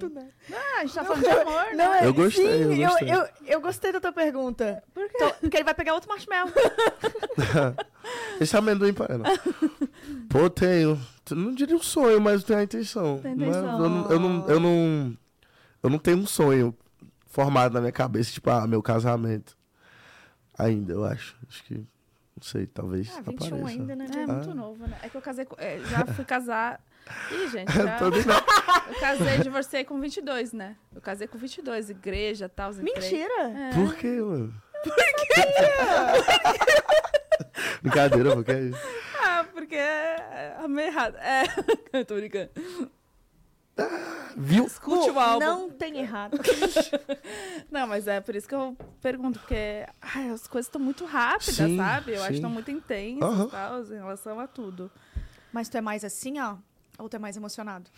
Ah, a gente tá falando de amor, Não, né? é- Eu gostei, sim, eu gostei. Eu, eu gostei da tua pergunta. Por quê? Então, porque ele vai pegar outro marshmallow. Esse amendoim para não. Pô, tenho. Não diria um sonho, mas tenho a intenção. Tem Não é- intenção. eu, não, eu, não, eu, não, eu não tenho um sonho formado na minha cabeça, tipo, ah, meu casamento. Ainda, eu acho. Acho que. Não sei, talvez. Ah, 21 apareça. ainda, né? É muito Ah. novo, né? É que eu casei com... é, já fui casar... Ih, gente, já... Eu casei, divorciei com 22, né? Eu casei com 22, igreja, tal. Mentira! É. Por quê, mano? Brincadeira, porque é isso. Ah, porque é a meio errado. É, eu tô brincando. Viu? Escute o Bu, álbum. Não tem errado. Não, mas é por isso que eu pergunto, porque ai, as coisas estão muito rápidas, Sim, sabe? Eu acho que sim. estão muito intensas tal, em relação a tudo. Mas tu é mais assim, ó? Ou tu é mais emocionado?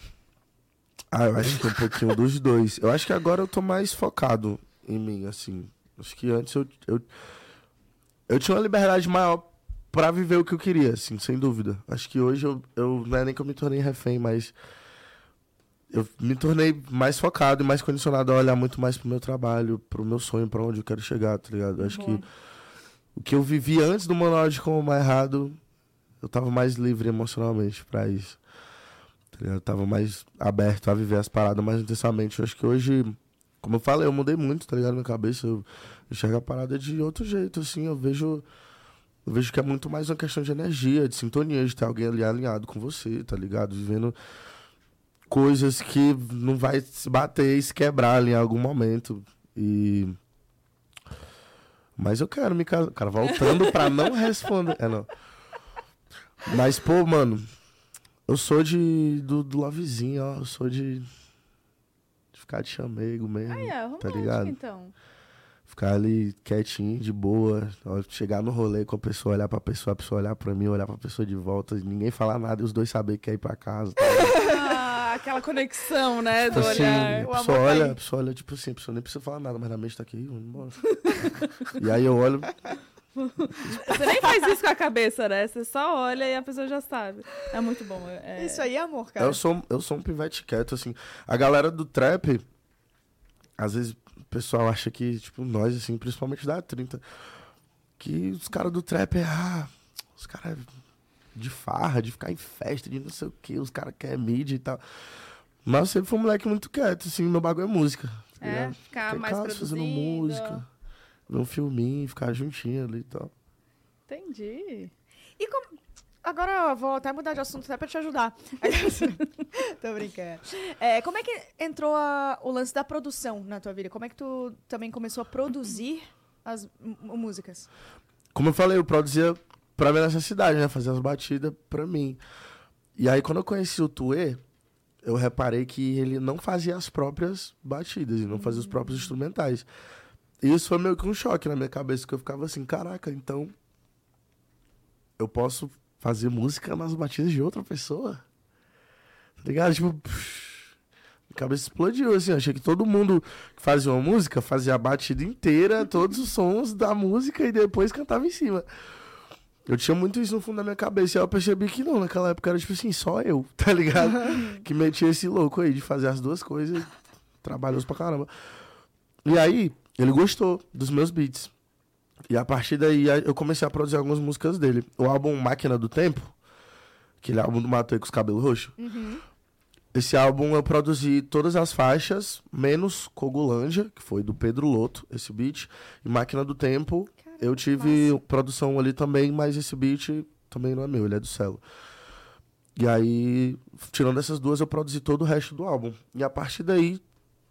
Ah, eu acho que é um pouquinho dos dois. Eu acho que agora eu tô mais focado em mim, assim. Acho que antes eu, eu, eu tinha uma liberdade maior pra viver o que eu queria, assim, sem dúvida. Acho que hoje eu, eu não é nem que eu me tornei refém, mas eu me tornei mais focado e mais condicionado a olhar muito mais pro meu trabalho, pro meu sonho, pra onde eu quero chegar, tá ligado? Acho que o que eu vivi antes do Manual de Como Amar Errado, eu tava mais livre emocionalmente pra isso. Tá ligado? Eu tava mais aberto a viver as paradas mais intensamente. Eu acho que hoje, como eu falei, eu mudei muito, tá ligado? Minha cabeça, eu enxergo a parada de outro jeito, assim. Eu vejo Eu vejo que é muito mais uma questão de energia, de sintonia, de ter alguém ali alinhado com você, tá ligado? Vivendo coisas que não vai se bater e se quebrar ali em algum momento. E. Mas eu quero me casar. Cara, voltando pra não responder. É, não. Mas, pô, mano, eu sou de. do, do lovezinho, ó. Eu sou de. de ficar de chamego mesmo. Aí, é, tá ligado? então. Ficar ali quietinho, de boa. ó, Chegar no rolê com a pessoa, olhar pra pessoa, a pessoa olhar pra mim, olhar pra pessoa de volta, ninguém falar nada e os dois saber que quer ir pra casa. Tá ligado? Ah, aquela conexão, né, do Tipo assim, olhar. a o pessoa amor tá olha, a pessoa olha, tipo assim, a pessoa nem precisa falar nada, mas na mente tá aqui, vamos embora. e aí eu olho, Você nem faz isso com a cabeça, né? Você só olha e a pessoa já sabe. É muito bom. é- Isso aí é amor, cara. eu sou, eu sou um pivete quieto, assim. A galera do trap, às vezes o pessoal acha que, tipo, nós, assim, principalmente da 30, que os caras do trap é, ah, os caras de farra, de ficar em festa, de não sei o que, os caras querem mídia e tal. Mas eu sempre fui um moleque muito quieto, assim, meu bagulho é música. tá É, ficar em mais casa produzindo. fazendo música, ver um filminho, ficar juntinho ali e tal. Entendi. E como... Agora eu vou até mudar de assunto até pra te ajudar. Tô brincando. É, como é que entrou a- o lance da produção na tua vida? Como é que tu também começou a produzir as músicas? Como eu falei, eu produzia pra minha necessidade, né? Fazer as batidas pra mim. E aí, quando eu conheci o Tuê, eu reparei que ele não fazia as próprias batidas e não fazia os próprios instrumentais. E isso foi meio que um choque na minha cabeça, que eu ficava assim, caraca, então eu posso fazer música nas batidas de outra pessoa? Tá ligado? Tipo, psh, minha cabeça explodiu, assim, eu achei que todo mundo que fazia uma música fazia a batida inteira, todos os sons da música e depois cantava em cima. Eu tinha muito isso no fundo da minha cabeça e aí eu percebi que não, naquela época era tipo assim, só eu, tá ligado? que metia esse louco aí de fazer as duas coisas, trabalhoso pra caramba. E aí, ele gostou dos meus beats. E a partir daí aí eu comecei a produzir algumas músicas dele. O álbum Máquina do Tempo, aquele álbum do Matei com os cabelos roxos. Esse álbum eu produzi todas as faixas, menos Cogulândia, que foi do Pedro Loto, esse beat. E Máquina do Tempo, eu tive produção ali também, mas esse beat também não é meu, ele é do Celo. E aí, tirando essas duas, eu produzi todo o resto do álbum. E a partir daí,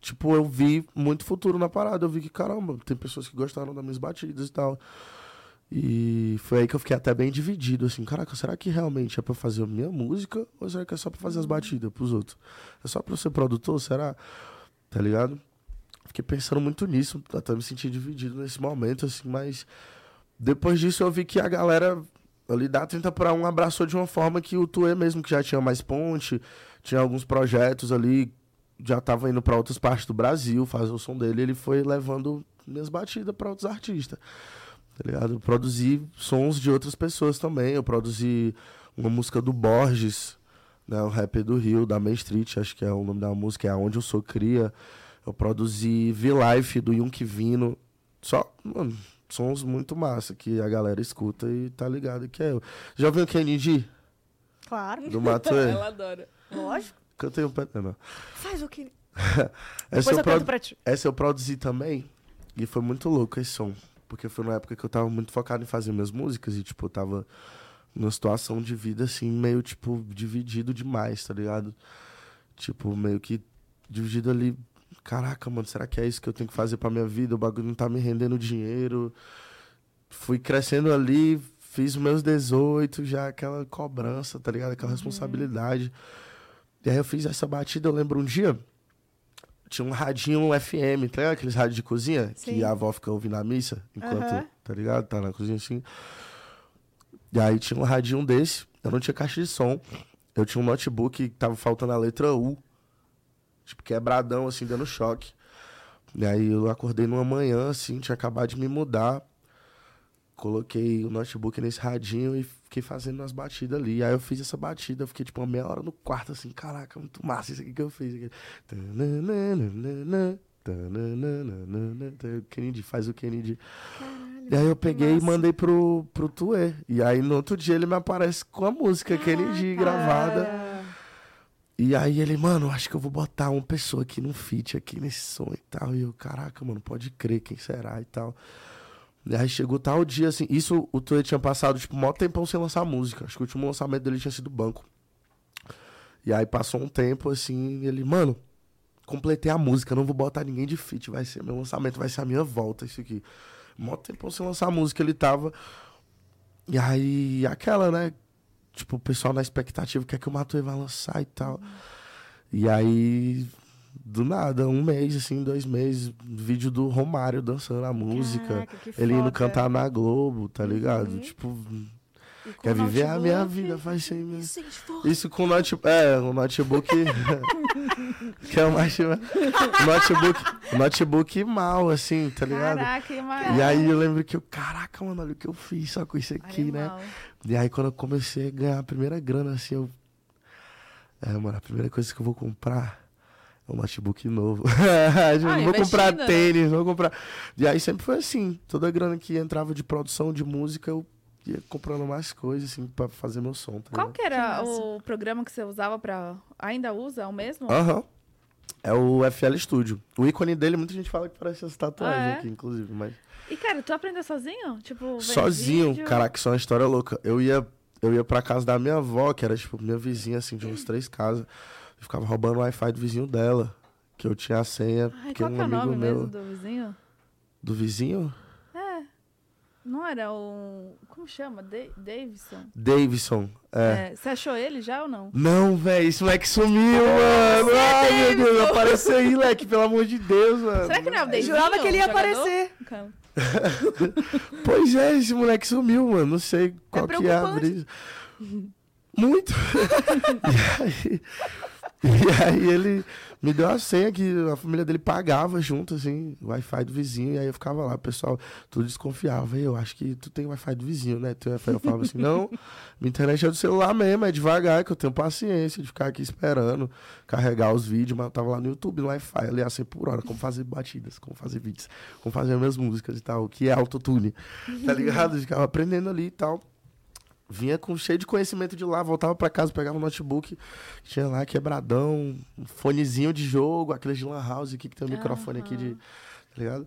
tipo, eu vi muito futuro na parada. Eu vi que, caramba, tem pessoas que gostaram das minhas batidas e tal. E foi aí que eu fiquei até bem dividido, assim, caraca, será que realmente é pra fazer a minha música ou será que é só pra fazer as batidas pros outros? É só pra eu ser produtor, será? Tá ligado? Fiquei pensando muito nisso, até me senti dividido nesse momento, assim, mas depois disso eu vi que a galera ali da 30 para 1 abraçou de uma forma que o Tuê mesmo, que já tinha mais ponte, tinha alguns projetos ali, já tava indo pra outras partes do Brasil fazer o som dele, ele foi levando minhas batidas pra outros artistas tá ligado? Eu produzi sons de outras pessoas também. Eu produzi uma música do Borges, né? O rapper do Rio, da Main Street, acho que é o nome da música, é Onde Eu Sou Cria. Eu produzi V-Life do Yunk Vino. Só, mano, sons muito massa que a galera escuta e tá ligado que é eu. Já ouviu o Kennedy Claro, do Matuê? Ela adora. lógico. Cantei um pé. Não. Faz o que... Essa Depois eu, eu produ- pra ti. essa eu produzi também. E foi muito louco esse som. Porque foi numa época que eu tava muito focado em fazer minhas músicas e, tipo, eu tava numa situação de vida, assim, meio, tipo, dividido demais, tá ligado? Tipo, meio que dividido ali. Caraca, mano, será que é isso que eu tenho que fazer pra minha vida? O bagulho não tá me rendendo dinheiro. Fui crescendo ali, fiz meus 18, já aquela cobrança, tá ligado? Aquela responsabilidade. E aí eu fiz essa batida, eu lembro um dia, tinha um radinho FM, tá ligado? Aqueles rádios de cozinha, Sim. que a avó fica ouvindo a missa, enquanto, Aham. tá ligado? Tá na cozinha assim. E aí tinha um radinho desse, eu não tinha caixa de som. Eu tinha um notebook que tava faltando a letra U. Tipo, quebradão, assim, dando choque. E aí eu acordei numa manhã, assim, tinha acabado de me mudar. Coloquei o notebook nesse radinho e fiquei fazendo as batidas ali. Aí eu fiz essa batida, eu fiquei tipo uma meia hora no quarto, assim, caraca, muito massa isso aqui que eu fiz. Kennedy faz o Kennedy. E aí eu peguei e massa. mandei pro, pro Tuê. E aí no outro dia ele me aparece com a música Kennedy gravada. E aí ele, mano, acho que eu vou botar uma pessoa aqui num feat, aqui nesse som e tal. E eu, caraca, mano, pode crer, quem será e tal. E aí chegou tal dia, assim, isso o Tuê tinha passado, tipo, maior tempão sem lançar música. Acho que o último lançamento dele tinha sido Banco. E aí passou um tempo, assim, ele, mano, completei a música, não vou botar ninguém de feat, vai ser meu lançamento, vai ser a minha volta, isso aqui. Mó tempo sem lançar música, ele tava. E aí, aquela, né? Tipo, o pessoal na expectativa quer que o Matuê vai lançar e tal. E aí, do nada, um mês, assim, dois meses, vídeo do Romário dançando a música. Caraca, ele indo cantar na Globo, tá ligado? Uhum. Tipo, quer viver a minha notebook, vida, faz sem mim. Isso. Isso com notebook. É, o notebook. que é o mais. notebook. Notebook mal, assim, tá ligado? Caraca, e E aí eu lembro que eu, caraca, mano, olha o que eu fiz só com isso aqui, né? E aí quando eu comecei a ganhar a primeira grana, assim, eu. É, mano, a primeira coisa que eu vou comprar é um notebook novo. eu Ah, não vou comprar né? tênis, não vou comprar. E aí sempre foi assim. Toda a grana que entrava de produção de música, eu ia comprando mais coisas, assim, pra fazer meu som. Tá Qual que era Que o programa que você usava pra... Ainda usa? É o mesmo? Aham. É o FL Studio. O ícone dele, muita gente fala que parece essa tatuagem Ah, é? aqui, inclusive. Mas E, cara, tu aprendeu sozinho? Tipo, sozinho, vídeo? caraca, isso é uma história louca. Eu ia, eu ia pra casa da minha avó, que era, tipo, minha vizinha, assim, de uns três casas. Eu ficava roubando o Wi-Fi do vizinho dela. Que eu tinha a senha, Ai, porque qual um que é o amigo nome meu. mesmo do vizinho? Do vizinho? É. Não era o... Como chama? Da- Davidson? Davidson. É. É, Você achou ele já ou não? Não, velho, esse moleque sumiu, mano. Ai, meu Deus, apareceu aí, leque, pelo amor de Deus, mano. Será que não é o Eu Davidson? jurava que ele ia jogador? aparecer. Calma. Pois é, esse moleque sumiu, mano. Não sei qual que é a brisa. Muito. e, aí, e aí ele me deu a senha que a família dele pagava junto, assim, o Wi-Fi do vizinho. E aí eu ficava lá, o pessoal tudo desconfiava. Eu acho que tu tem Wi-Fi do vizinho, né? Wi-Fi. Eu falava assim, não, minha internet é do celular mesmo, é devagar, que eu tenho paciência de ficar aqui esperando carregar os vídeos, mas eu tava lá no YouTube, no Wi-Fi, ali a 100 por hora, como fazer batidas, como fazer vídeos, como fazer minhas músicas e tal, que é autotune, tá ligado? Eu ficava aprendendo ali e tal. Vinha com cheio de conhecimento de lá, voltava pra casa, pegava o notebook, tinha lá quebradão, um fonezinho de jogo, aqueles de lan house aqui que tem um microfone aqui de, tá ligado?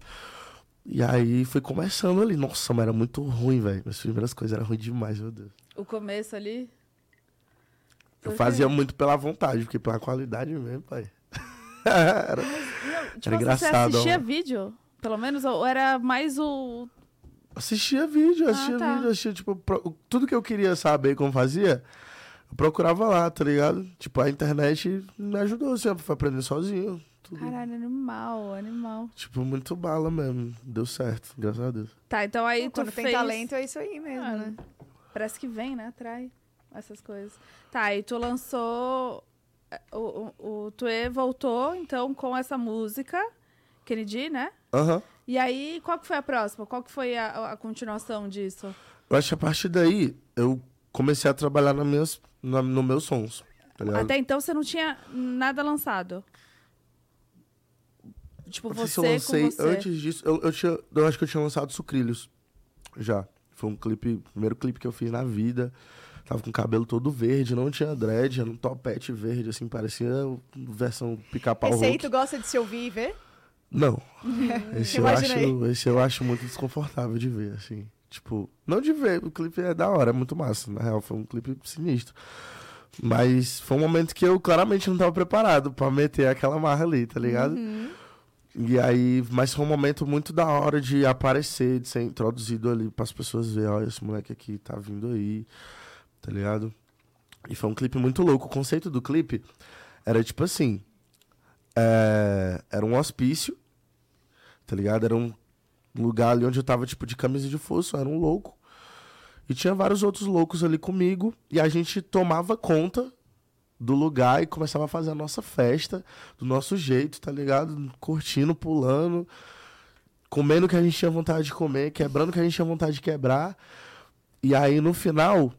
E aí foi começando ali. Nossa, mas era muito ruim, velho. As primeiras coisas eram ruins demais, meu Deus. O começo ali? Eu fazia muito pela vontade, porque pela qualidade mesmo, pai. Era- Não, tipo, engraçado, Você assistia ó. vídeo? Pelo menos? Ou era mais o... Assistia vídeo, assistia tá. vídeo, assistia, tipo, pro- tudo que eu queria saber como fazia, eu procurava lá, tá ligado? Tipo, a internet me ajudou sempre, foi aprender sozinho. Tudo. Caralho, animal, animal. Tipo, muito bala mesmo. Deu certo, graças a Deus. Tá, então aí Pô, tu Quando tem fez... talento, é isso aí mesmo, Ah, né? Parece que vem, né? Atrai essas coisas. Tá, e tu lançou... O, o, o Tue voltou, então, com essa música, Kennedy, né? Aham. E aí, qual que foi a próxima? Qual que foi a, a continuação disso? Eu acho que a partir daí, eu comecei a trabalhar nas minhas, na, nos meus sons, tá? Até então você não tinha nada lançado. Tipo, se você eu lancei você. antes disso. Eu, eu, tinha, eu acho que eu tinha lançado Sucrilhos. Já. Foi um clipe, primeiro clipe que eu fiz na vida. Tava com o cabelo todo verde, não tinha dread, era um topete verde, assim, parecia versão pica-pau Esse aí tu gosta de se ouvir e ver? Não. Esse eu, acho, esse eu acho muito desconfortável de ver, assim. Tipo, não de ver, o clipe é da hora, é muito massa. Na real, foi um clipe sinistro. Mas foi um momento que eu claramente não tava preparado pra meter aquela marra ali, tá ligado? Uhum. E aí, mas foi um momento muito da hora de aparecer, de ser introduzido ali para as pessoas verem, olha, esse moleque aqui tá vindo aí, tá ligado? E foi um clipe muito louco. O conceito do clipe era tipo assim: é, era um hospício, tá ligado? Era um lugar ali onde eu tava tipo de camisa de força, era um louco. E tinha vários outros loucos ali comigo, e a gente tomava conta do lugar e começava a fazer a nossa festa do nosso jeito, tá ligado? Curtindo, pulando, comendo o que a gente tinha vontade de comer, quebrando o que a gente tinha vontade de quebrar. E aí no final,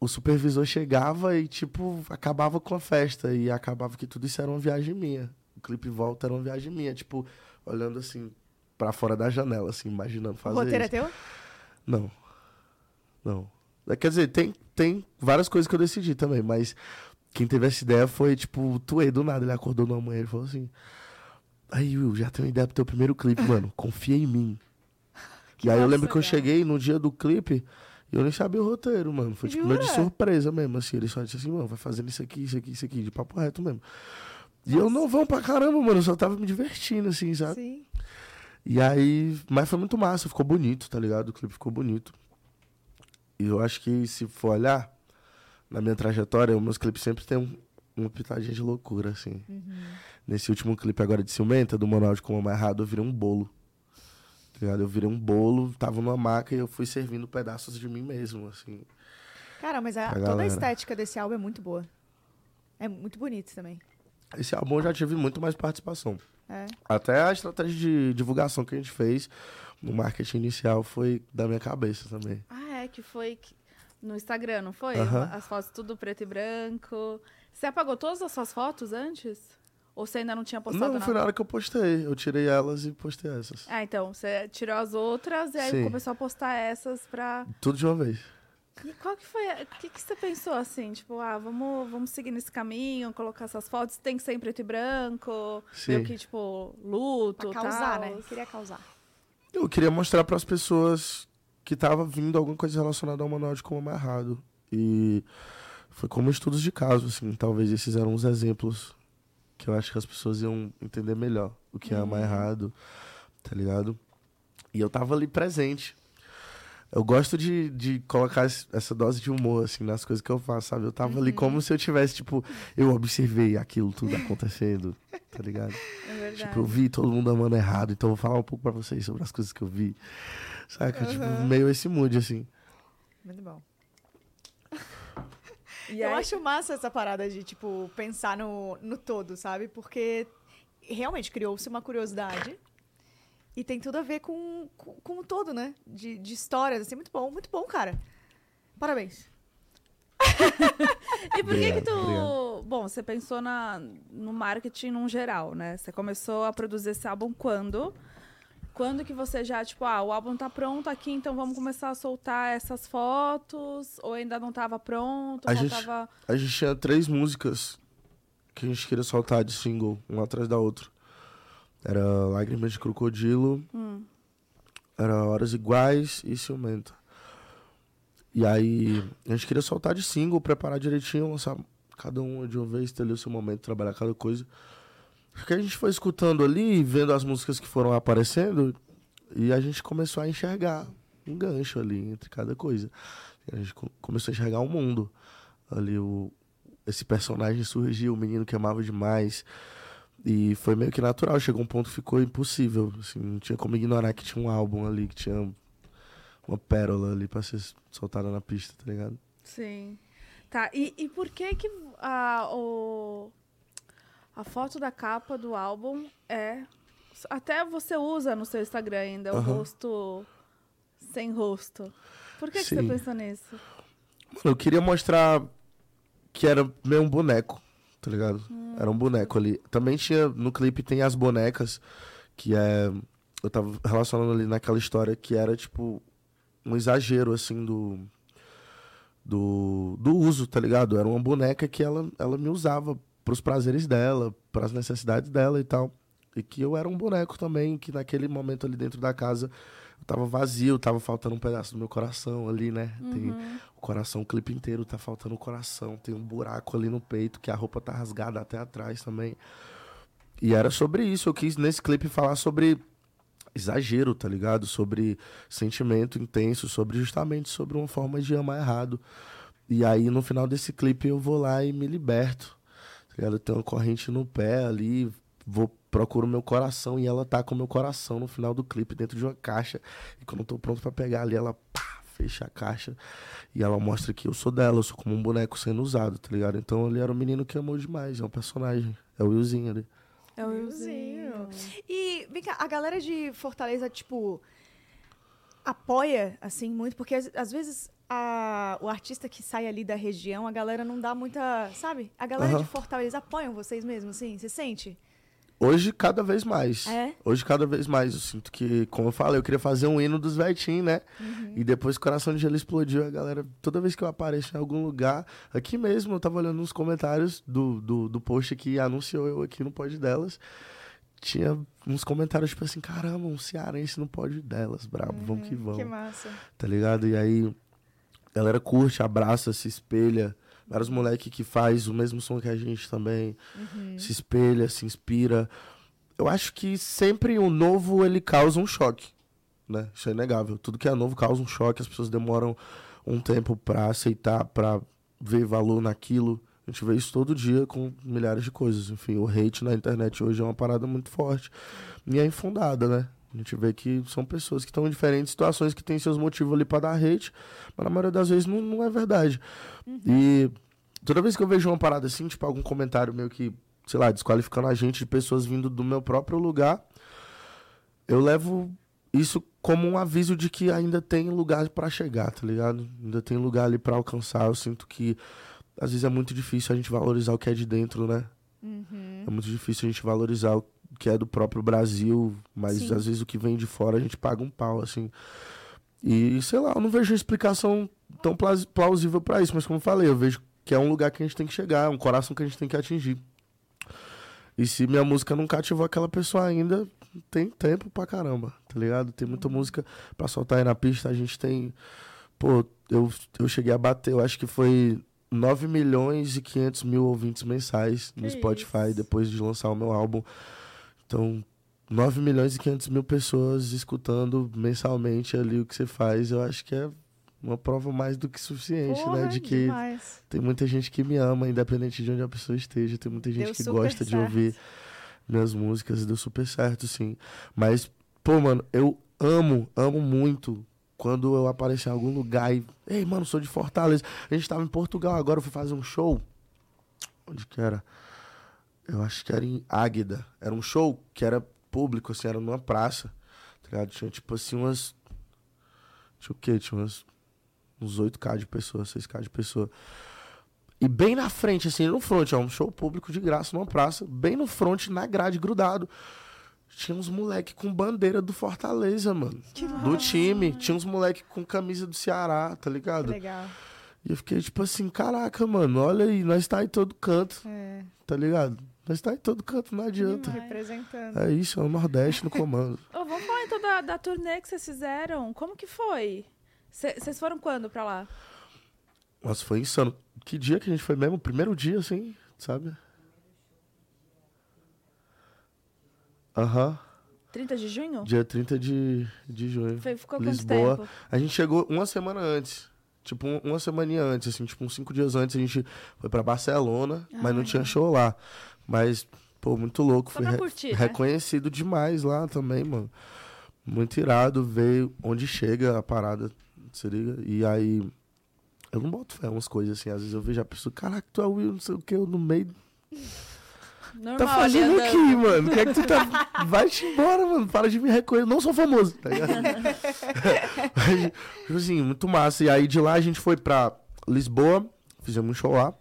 o supervisor chegava e tipo acabava com a festa e acabava que tudo isso era uma viagem minha. O clipe volta era uma viagem minha, tipo, olhando assim pra fora da janela assim, imaginando O fazer roteiro é isso. teu? Não. Não. É, Quer dizer, tem, tem várias coisas que eu decidi também, mas quem teve essa ideia foi, tipo, o Tuê, do nada. Ele acordou numa manhã e falou assim: Aí, Will, já tenho uma ideia pro teu primeiro clipe, mano. Confia em mim. e aí eu lembro que eu cheguei no dia do clipe e eu nem sabia o roteiro, mano. Foi tipo meio de surpresa mesmo, assim. Ele só disse assim, mano, vai fazendo isso aqui, isso aqui, isso aqui, de papo reto mesmo. E eu não vão pra caramba, mano. Eu só tava me divertindo, assim, sabe? Sim. E aí. Mas foi muito massa, ficou bonito, tá ligado? O clipe ficou bonito. E eu acho que se for olhar na minha trajetória, os meus clipes sempre tem um, uma pitadinha de loucura, assim. Nesse último clipe agora de Ciumenta, do Manual de Como Errado, eu virei um bolo. Tá ligado? Eu virei um bolo, tava numa maca e eu fui servindo pedaços de mim mesmo, assim. Cara, mas a- toda a estética desse álbum é muito boa. É muito bonito também. Esse álbum eu já tive muito mais participação. É. Até a estratégia de divulgação que a gente fez no marketing inicial foi da minha cabeça também. Ah, é, que foi no Instagram, não foi? Aham. As fotos tudo preto e branco. Você apagou todas as suas fotos antes? Ou você ainda não tinha postado Não, nada? foi na hora que eu postei. Eu tirei elas e postei essas. Ah, então, você tirou as outras e aí Sim. começou a postar essas pra... Tudo de uma vez. E qual que foi, o que, que você pensou assim? Tipo, ah, vamos, vamos seguir nesse caminho, colocar essas fotos, tem que ser em preto e branco, Sim. meio que, tipo, luto, Pra causar, tal. né? Queria causar. Eu queria mostrar para as pessoas que tava vindo alguma coisa relacionada ao manual de como amar errado. E foi como estudos de caso, assim. Talvez esses eram os exemplos que eu acho que as pessoas iam entender melhor o que é amar errado, tá ligado? E eu tava ali presente. Eu gosto de, de colocar essa dose de humor, assim, nas coisas que eu faço, sabe? Eu tava ali como se eu tivesse, tipo, eu observei aquilo tudo acontecendo, tá ligado? É verdade. Tipo, eu vi todo mundo amando errado, então eu vou falar um pouco pra vocês sobre as coisas que eu vi. Saca? Tipo, meio esse mood, assim. Muito bom. E eu aí- acho massa essa parada de, tipo, pensar no, no todo, sabe? Porque realmente criou-se uma curiosidade. E tem tudo a ver com, com, com o todo, né? De, de histórias, assim, muito bom, muito bom, cara. Parabéns. E por que que tu... obrigado. Bom, você pensou na, no marketing num geral, né? Você começou a produzir esse álbum quando? Quando que você já, tipo, ah, o álbum tá pronto aqui, então vamos começar a soltar essas fotos? Ou ainda não tava pronto? A gente- faltava... A gente tinha três músicas que a gente queria soltar de single, uma atrás da outra. Era Lágrimas de Crocodilo, Hum. era Horas Iguais e Ciumenta. E aí, a gente queria soltar de single, preparar direitinho, lançar cada uma de uma vez, ter ali o seu momento, trabalhar cada coisa. Porque a gente foi escutando ali, vendo as músicas que foram aparecendo, e a gente começou a enxergar um gancho ali entre cada coisa. A gente co- começou a enxergar o mundo. Ali, o, esse personagem surgiu, o menino que amava demais. E foi meio que natural. Chegou um ponto que ficou impossível. Assim, não tinha como ignorar que tinha um álbum ali, que tinha uma pérola ali pra ser soltada na pista, tá ligado? Sim. Tá, e, e por que que a, o, a foto da capa do álbum é... Até você usa no seu Instagram ainda o Aham. rosto sem rosto. Por que, que você pensou nisso? Mano, eu queria mostrar que era meio um boneco, tá ligado? Era um boneco ali. Também tinha, no clipe tem as bonecas, que é. Eu tava relacionando ali naquela história que era tipo um exagero, assim, do. Do, do uso, tá ligado? Era uma boneca que ela, ela me usava pros prazeres dela, pras necessidades dela e tal. E que eu era um boneco também, que naquele momento ali dentro da casa eu tava vazio, tava faltando um pedaço do meu coração ali, né? Tem o coração, o clipe inteiro tá faltando o coração, tem um buraco ali no peito, que a roupa tá rasgada até atrás também. E era sobre isso, eu quis nesse clipe falar sobre exagero, tá ligado? Sobre sentimento intenso, sobre justamente sobre uma forma de amar errado. E aí no final desse clipe eu vou lá e me liberto. Tá ligado? Eu tenho uma corrente no pé ali, vou procuro meu coração e ela tá com meu coração no final do clipe dentro de uma caixa. E quando eu tô pronto pra pegar ali, ela pá, fecha a caixa e ela mostra que eu sou dela, eu sou como um boneco sendo usado, tá ligado? Então ele era um menino que amou demais, é um personagem, é o Willzinho ali. É o Willzinho. E, vem cá, a galera de Fortaleza, tipo, apoia, assim, muito, porque às, vezes a- o artista que sai ali da região, a galera não dá muita, sabe? A galera Aham. de Fortaleza apoiam vocês mesmo, assim? Você sente? Hoje, cada vez mais. É? Hoje, cada vez mais. Eu sinto que, como eu falei, eu queria fazer um hino dos Vetim, né? E depois o Coração de Gelo explodiu. A galera, toda vez que eu apareço em algum lugar, aqui mesmo, eu tava olhando nos comentários do, do, do post que anunciou eu aqui no pod delas. tinha uns comentários tipo assim, caramba, um cearense não pode ir delas, brabo, vamos que Uhum, vamos. Que massa. Tá ligado? E aí, a galera curte, abraça, se espelha. Vários moleque que faz o mesmo som que a gente também. Uhum. Se espelha, se inspira. Eu acho que sempre o novo, ele causa um choque, né? Isso é inegável. Tudo que é novo causa um choque. As pessoas demoram um tempo pra aceitar, pra ver valor naquilo. A gente vê isso todo dia com milhares de coisas. Enfim, o hate na internet hoje é uma parada muito forte. E é infundada, né? A gente vê que são pessoas que estão em diferentes situações que têm seus motivos ali pra dar hate, mas na maioria das vezes não, não é verdade. E toda vez que eu vejo uma parada assim, tipo, algum comentário meio que, sei lá, desqualificando a gente de pessoas vindo do meu próprio lugar, eu levo isso como um aviso de que ainda tem lugar pra chegar, tá ligado? Ainda tem lugar ali pra alcançar. Eu sinto que às vezes é muito difícil a gente valorizar o que é de dentro, né? Uhum. É muito difícil a gente valorizar o que é do próprio Brasil, mas Sim. às vezes o que vem de fora a gente paga um pau, assim. E sei lá, eu não vejo explicação tão plausível pra isso, mas como eu falei, eu vejo que é um lugar que a gente tem que chegar, é um coração que a gente tem que atingir. E se minha música não cativou aquela pessoa ainda, tem tempo pra caramba, tá ligado? Tem muita música pra soltar aí na pista, a gente tem. Pô, eu, eu cheguei a bater, eu acho que foi 9 milhões e 500 mil ouvintes mensais no Que Spotify isso. depois de lançar o meu álbum. Então, 9 milhões e 500 mil pessoas escutando mensalmente ali o que você faz, eu acho que é uma prova mais do que suficiente, Porra, né? De que demais. tem muita gente que me ama, independente de onde a pessoa esteja. Tem muita gente Deu que gosta de certo. ouvir minhas músicas. Deu super certo, sim. Mas, pô, mano, eu amo, amo muito quando eu aparecer em algum lugar e. Ei, mano, sou de Fortaleza. A gente tava em Portugal agora, eu fui fazer um show. Onde que era? Eu acho que era em Águeda. Era um show que era público, assim, era numa praça. Tá ligado? Tinha tipo assim umas. Tinha o quê? Tinha umas. Uns 8k de pessoas, 6k de pessoas. E bem na frente, assim, no front, é um show público de graça numa praça, bem no front, na grade, grudado. Tinha uns moleque com bandeira do Fortaleza, mano. do time. Tinha uns moleque com camisa do Ceará, tá Que ligado? legal. E eu fiquei tipo assim, caraca, mano, olha aí, nós tá em todo canto, É. tá ligado? Nós tá em todo canto, não adianta. Representando. É isso, é o Nordeste no comando. Ô, vamos falar então da, da turnê que vocês fizeram. Como que foi? Vocês foram quando pra lá? Nossa, foi insano. Que dia que a gente foi mesmo? Primeiro dia, assim, sabe? Aham. 30 de junho? Dia 30 de, de junho. Foi, ficou Lisboa. quanto tempo? A gente chegou uma semana antes. Tipo, um- uma semaninha antes, assim, tipo, uns cinco dias antes, a gente foi pra Barcelona, mas não tinha show lá. Mas, pô, muito louco. Só Fui re- curtir, né? reconhecido demais lá também, mano. Muito irado ver onde chega a parada, se liga? E aí, eu não boto fé umas coisas assim. Às vezes eu vejo a pessoa, caraca, tu é o Will, não sei o que, eu no meio. Normal, Tá fazendo aqui, mano? O que é que tu tá. Vai-te embora, mano. Para de me reconhecer. Não sou famoso, tá ligado? Tipo assim, muito massa. E aí de lá a gente foi pra Lisboa, fizemos um show lá.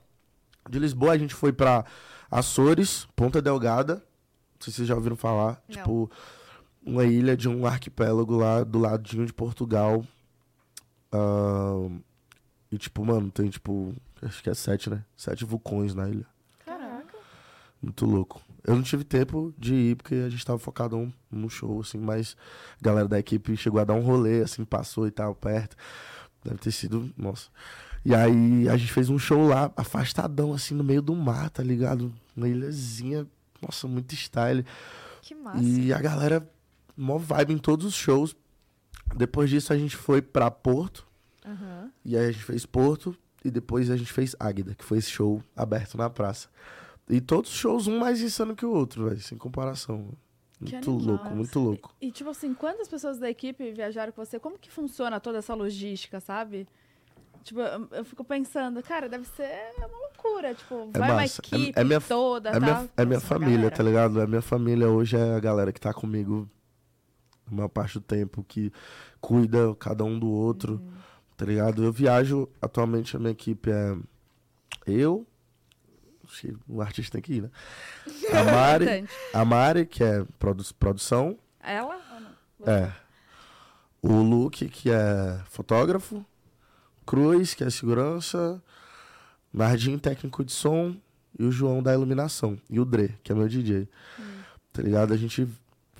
De Lisboa a gente foi pra Açores, Ponta Delgada. Não sei se vocês já ouviram falar. Não. Tipo, uma ilha de um arquipélago lá do ladinho de Portugal. Ahn, e tipo, mano, tem tipo. Acho que é sete, né? Sete vulcões na ilha. Muito louco. Eu não tive tempo de ir porque a gente tava focado um- no show, assim, mas a galera da equipe chegou a dar um rolê, assim, passou e tal, perto. Deve ter sido, nossa. E aí a gente fez um show lá, afastadão, assim, no meio do mar, tá ligado? Uma ilhazinha, nossa, muito style. Que massa. E a galera, mó vibe em todos os shows. Depois disso a gente foi pra Porto, Aham. e aí a gente fez Porto e depois a gente fez Águida, que foi esse show aberto na praça. E todos os shows, um mais insano que o outro, velho, sem comparação. Que Muito animal. louco, muito louco. E, tipo assim, quantas pessoas da equipe viajaram com você? Como que funciona toda essa logística, sabe? Tipo, eu, eu fico pensando, cara, deve ser uma loucura. Tipo, É vai uma massa. É- equipe é minha- toda, É tá? minha, é minha família, galera. tá ligado? É minha família hoje é a galera que tá comigo a maior parte do tempo, que cuida cada um do outro, Uhum. tá ligado? Eu viajo, atualmente a minha equipe é eu, o artista tem que ir, né? A Mari, a Mari que é produ- produção, Ela? Você? É. O Luke, que é fotógrafo. Cruz, que é segurança. Nardinho, técnico de som. E o João da iluminação. E o Dre, que é meu DJ. tá ligado? A gente,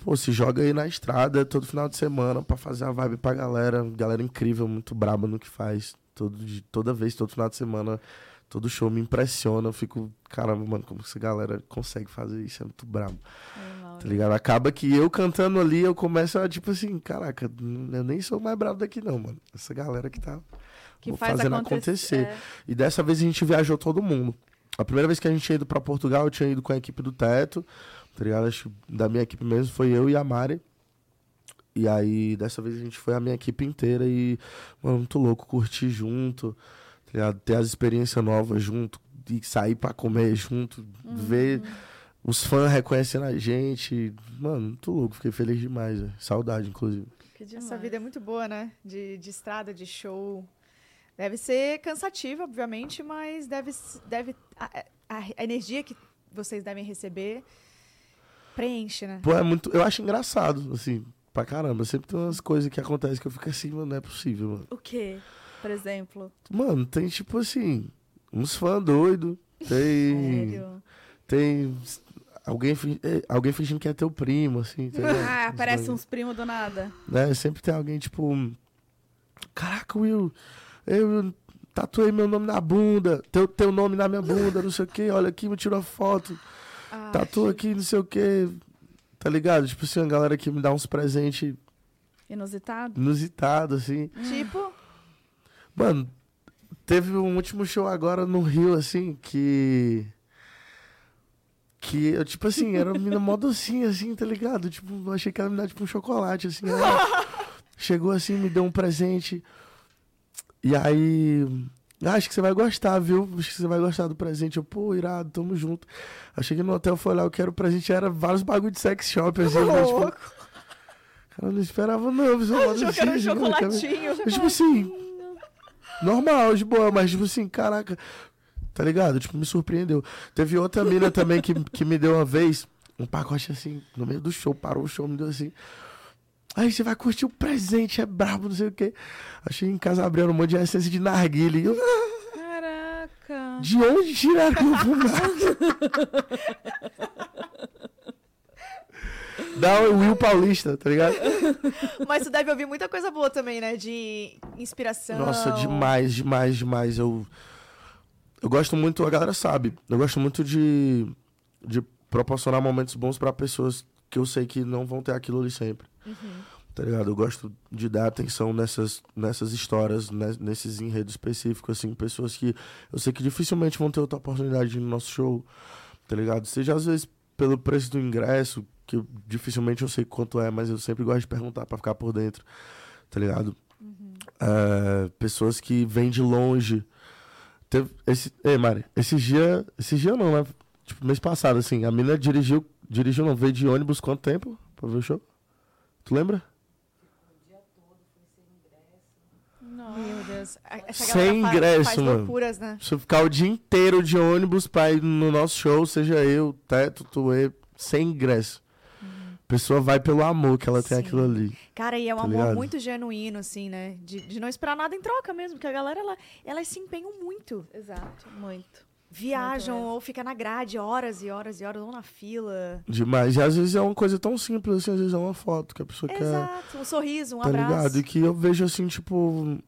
pô, se joga aí na estrada todo final de semana pra fazer a vibe pra galera. Galera incrível, muito braba no que faz. Todo, toda vez, todo final de semana, todo show me impressiona. Eu fico, caramba, mano, como essa galera consegue fazer isso? É muito brabo. Normal, Tá né? ligado? Acaba que eu cantando ali, eu começo a, tipo assim, caraca, eu nem sou mais brabo daqui não, mano. Essa galera que tá Que fazendo acontecer. acontecer. E dessa vez a gente viajou todo mundo. A primeira vez que a gente tinha ido pra Portugal, eu tinha ido com a equipe do Teto, tá ligado? Acho que da minha equipe mesmo foi eu e a Mari. E aí, dessa vez a gente foi a minha equipe inteira e, mano, muito louco, curtir junto? Ter as experiências novas junto, e sair pra comer junto, Uhum. ver os fãs reconhecendo a gente. Mano, muito louco, fiquei feliz demais, velho. Saudade, inclusive. Essa vida é muito boa, né? De, de estrada, de show. Deve ser cansativa, obviamente, mas deve. deve a, a- a energia que vocês devem receber preenche, né? Pô, é muito. Eu acho engraçado, assim, pra caramba. Sempre tem umas coisas que acontecem que eu fico assim, mano, não é possível, mano. O quê? Por exemplo. Mano, tem tipo assim, uns fãs doidos, tem. Sério. Tem. Alguém, eh, alguém fingindo que é teu primo, assim. tá? Ah, aparece uns primos do nada. Né? Sempre tem alguém, tipo. Caraca, Will, eu tatuei meu nome na bunda, teu, teu nome na minha bunda, não sei o quê, olha aqui, me tirou a foto, Ah, tatua aqui, não sei o quê. Tá ligado? Tipo assim, a galera que me dá uns presentes Inusitado. inusitados, assim. Tipo, Mano, teve um último show agora no Rio, assim, que. Que eu, tipo assim, era uma menina mó docinha, assim, tá ligado? Tipo, eu achei que ela me dar, tipo, um chocolate, assim. Ela chegou assim, me deu um presente. E aí. "Ah, acho que você vai gostar, viu? Acho que você vai gostar do presente. Eu, pô, irado, tamo junto. Eu cheguei no hotel, fui olhar, eu quero o presente, era vários bagulho de sex shop, assim. eu, tipo, louco. cara, eu não esperava, não, Achou que era um assim, eu quero- chocolatinho. eu, tipo assim, normal, de boa, mas tipo assim, caraca, tá ligado? Tipo, me surpreendeu. Teve outra mina também que, que me deu uma vez um pacote assim, no meio do show, parou o show, me deu assim. Aí você vai curtir o presente, é brabo, não sei o quê. Achei em casa abrindo um monte de essência de narguile. Eu, Caraca. de onde tiraram fumava? Dá o Will Paulista, tá ligado? Mas tu deve ouvir muita coisa boa também, né? De inspiração. Nossa, demais, demais, demais. Eu, eu gosto muito, a galera sabe, eu gosto muito de, de proporcionar momentos bons pra pessoas que eu sei que não vão ter aquilo ali sempre. Tá ligado? Eu gosto de dar atenção nessas, nessas histórias, né, nesses enredos específicos, assim, pessoas que eu sei que dificilmente vão ter outra oportunidade no nosso show, tá ligado? Seja às vezes pelo preço do ingresso, que dificilmente eu sei quanto é, mas eu sempre gosto de perguntar pra ficar por dentro, tá ligado? É, pessoas que vêm de longe. Teve esse, ei, Mari, esse dia, esse dia não, né? Tipo, mês passado, assim, a mina dirigiu, dirigiu não, veio de ônibus quanto tempo pra ver o show? Tu lembra? Meu Deus. Essa Sem faz- ingresso, faz mano. loucuras, né? Se eu ficar o dia inteiro de ônibus pra ir no nosso show, seja eu, Teto, Tuê, sem ingresso. A pessoa vai pelo amor que ela tem Sim. aquilo ali. Cara, e é um Tá amor ligado? muito genuíno, assim, né? De, de não esperar nada em troca mesmo, porque a galera, ela, elas se empenham muito. Exato, muito. Viajam mesmo. ou fica na grade horas e horas e horas, ou na fila. Demais. E às vezes é uma coisa tão simples assim, às vezes é uma foto que a pessoa quer. Exato, um sorriso, um tá abraço. ligado? E que eu vejo assim, tipo.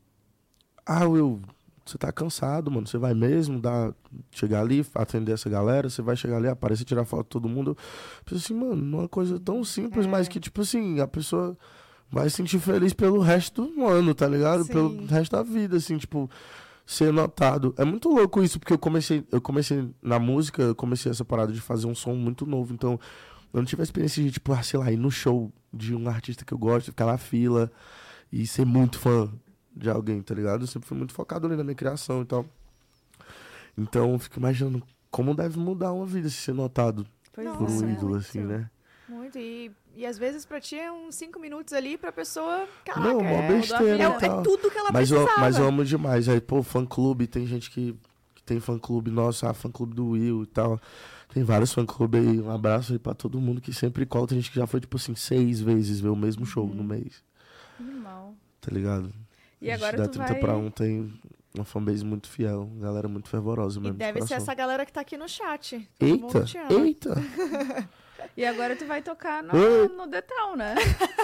Ah, Will, você tá cansado, mano. Você vai mesmo dar, chegar ali, atender essa galera, você vai chegar ali, aparecer, tirar foto de todo mundo. Eu penso assim, mano, uma coisa tão simples, É. mas que, tipo assim, a pessoa vai se sentir feliz pelo resto do ano, tá ligado? Sim. Pelo resto da vida, assim, tipo, ser notado. É muito louco isso, porque eu comecei, eu comecei na música, eu comecei essa parada de fazer um som muito novo, então. Eu não tive a experiência de, tipo, ah, sei lá, ir no show de um artista que eu gosto, ficar na fila e ser muito fã de alguém, tá ligado? Eu sempre fui muito focado ali na minha criação e tal. Então, eu fico imaginando como deve mudar uma vida se ser notado Pois por um é. ídolo, muito. assim, né? Muito. E, e às vezes pra ti é uns cinco minutos ali pra pessoa. Caraca, Não, mó é, besteira é, tal. é tudo que ela Mas eu, precisava. mas eu amo demais. Aí, pô, fã clube, tem gente que, que tem fã clube, nossa, ah, fã clube do Will e tal. Tem vários fã clube aí. Um abraço aí pra todo mundo que sempre cola. Tem gente que já foi, tipo assim, seis vezes ver o mesmo show Uhum. no mês, Animal. tá ligado? E agora da tu 30 vai... pra 1 tem uma fanbase muito fiel, galera muito fervorosa E mesmo. de deve ser essa galera que tá aqui no chat. Eita, eita. E agora tu vai tocar no, no Detão, né?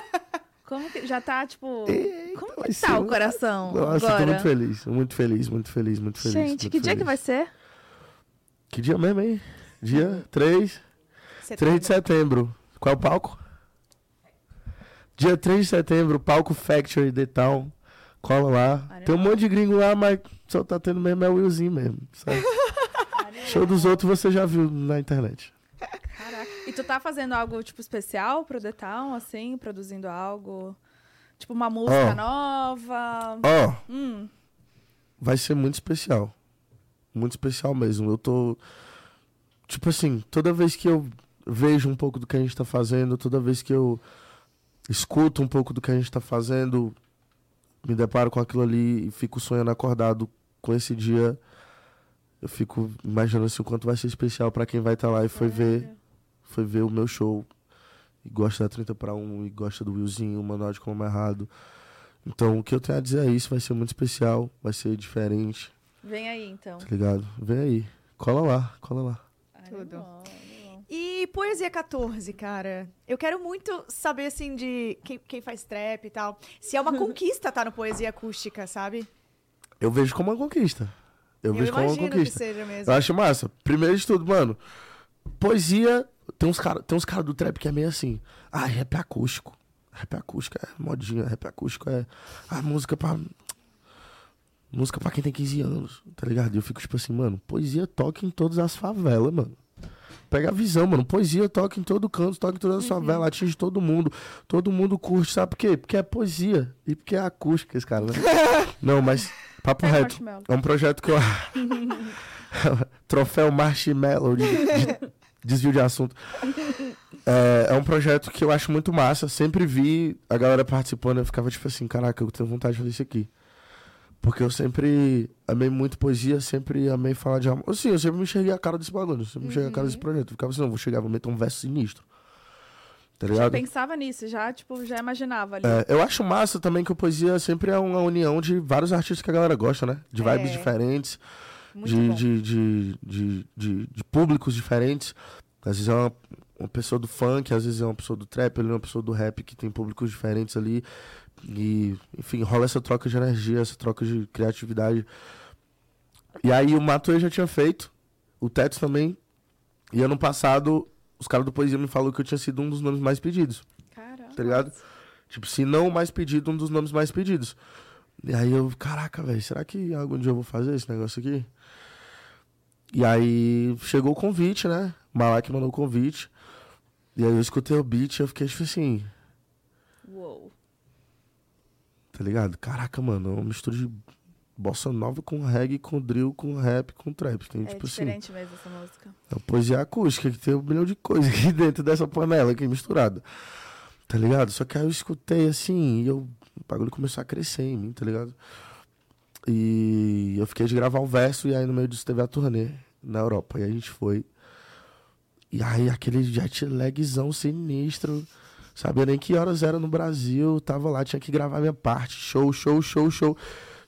Como que. Já tá, tipo. Eita, como que tá o coração Nossa, eu tô agora? muito feliz, muito feliz, muito feliz, muito feliz. Gente, muito que dia que feliz. vai ser? Que dia mesmo, hein? Dia 3, 3 de setembro. Qual é o palco? Dia 3 de setembro, palco Factory The Town. Cola lá. Tem um monte de gringo lá, mas só tá tendo mesmo é o Willzinho mesmo. sabe? Show dos outros você já viu na internet. Caraca. E tu tá fazendo algo, tipo, especial pro Detão, assim? Produzindo algo? Tipo, uma música Ó. nova? Ó, Hum. vai ser muito especial. Muito especial mesmo. Eu tô. Tipo assim, toda vez que eu vejo um pouco do que a gente tá fazendo, toda vez que eu escuto um pouco do que a gente tá fazendo, me deparo com aquilo ali e fico sonhando acordado com esse dia. Eu fico imaginando assim, o quanto vai ser especial pra quem vai estar lá e foi ver, foi ver o meu show. E gosta da 30 para 1 e gosta do Willzinho, o Manual de Como é Errado. Então, o que eu tenho a dizer é isso, vai ser muito especial, vai ser diferente, Vem aí, então. tá ligado? Vem aí, cola lá, cola lá. Tudo. Animal, animal. E Poesia 14, cara. Eu quero muito saber, assim, de quem, quem faz trap e tal. Se é uma conquista tá no Poesia Acústica, sabe? Eu vejo como uma conquista. Eu, Eu vejo como uma imagino que conquista. seja mesmo. Eu acho massa. Primeiro de tudo, mano, poesia, tem uns caras tem uns cara do trap que é meio assim, ah, rap acústico. Rap acústico é modinha, rap acústico é ah, música pra música pra quem tem 15 anos, tá ligado? E eu fico tipo assim, mano, poesia toca em todas as favelas, mano. Pega a visão, mano. Poesia toca em todo canto, toca em todas as favelas, atinge todo mundo. Todo mundo curte, sabe por quê? Porque é poesia e porque é acústica esse cara, né? Não, mas papo É reto. É um projeto que eu. Troféu Marshmallow de, de desvio de assunto. É, é um projeto que eu acho muito massa. Sempre vi a galera participando. Eu ficava tipo assim: caraca, eu tenho vontade de fazer isso aqui. Porque eu sempre amei muito poesia, sempre amei falar de amor. Assim, eu sempre me enxerguei a cara desse bagulho, eu sempre me enxerguei a cara desse projeto. Eu ficava assim: não, vou chegar, vou meter um verso sinistro. Tá Já ligado? pensava nisso, já, tipo, já imaginava ali. É, eu acho massa também que o poesia sempre é uma união de vários artistas que a galera gosta, né? De vibes É. diferentes. de, de, de, de, de, de públicos diferentes. Às vezes é uma, uma pessoa do funk, às vezes é uma pessoa do trap, ali é uma pessoa do rap que tem públicos diferentes ali. E, enfim, rola essa troca de energia, essa troca de criatividade. E aí o Matuê já tinha feito, o Teto também. E ano passado, os caras do Poesia me falaram que eu tinha sido um dos nomes mais pedidos Caramba. tá ligado? Tipo, se não o mais pedido, um dos nomes mais pedidos. E aí eu, caraca, velho, será que algum dia eu vou fazer esse negócio aqui? E aí chegou o convite, né? O Malak mandou o convite. E aí eu escutei o beat e eu fiquei tipo assim, Uou. Tá ligado? Caraca, mano, é uma mistura de bossa nova com reggae, com drill, com rap, com trap. Tem, É tipo assim, diferente mesmo essa música. é uma poesia acústica que tem um milhão de coisas aqui dentro dessa panela aqui misturada. Tá ligado? Só que aí eu escutei assim e eu, o bagulho começou a crescer em mim, tá ligado? E eu fiquei de gravar um verso e aí no meio disso teve a turnê na Europa. E a gente foi. E aí aquele jet lagzão sinistro. Sabia nem que horas era no Brasil. Tava lá, tinha que gravar minha parte. Show, show, show, show.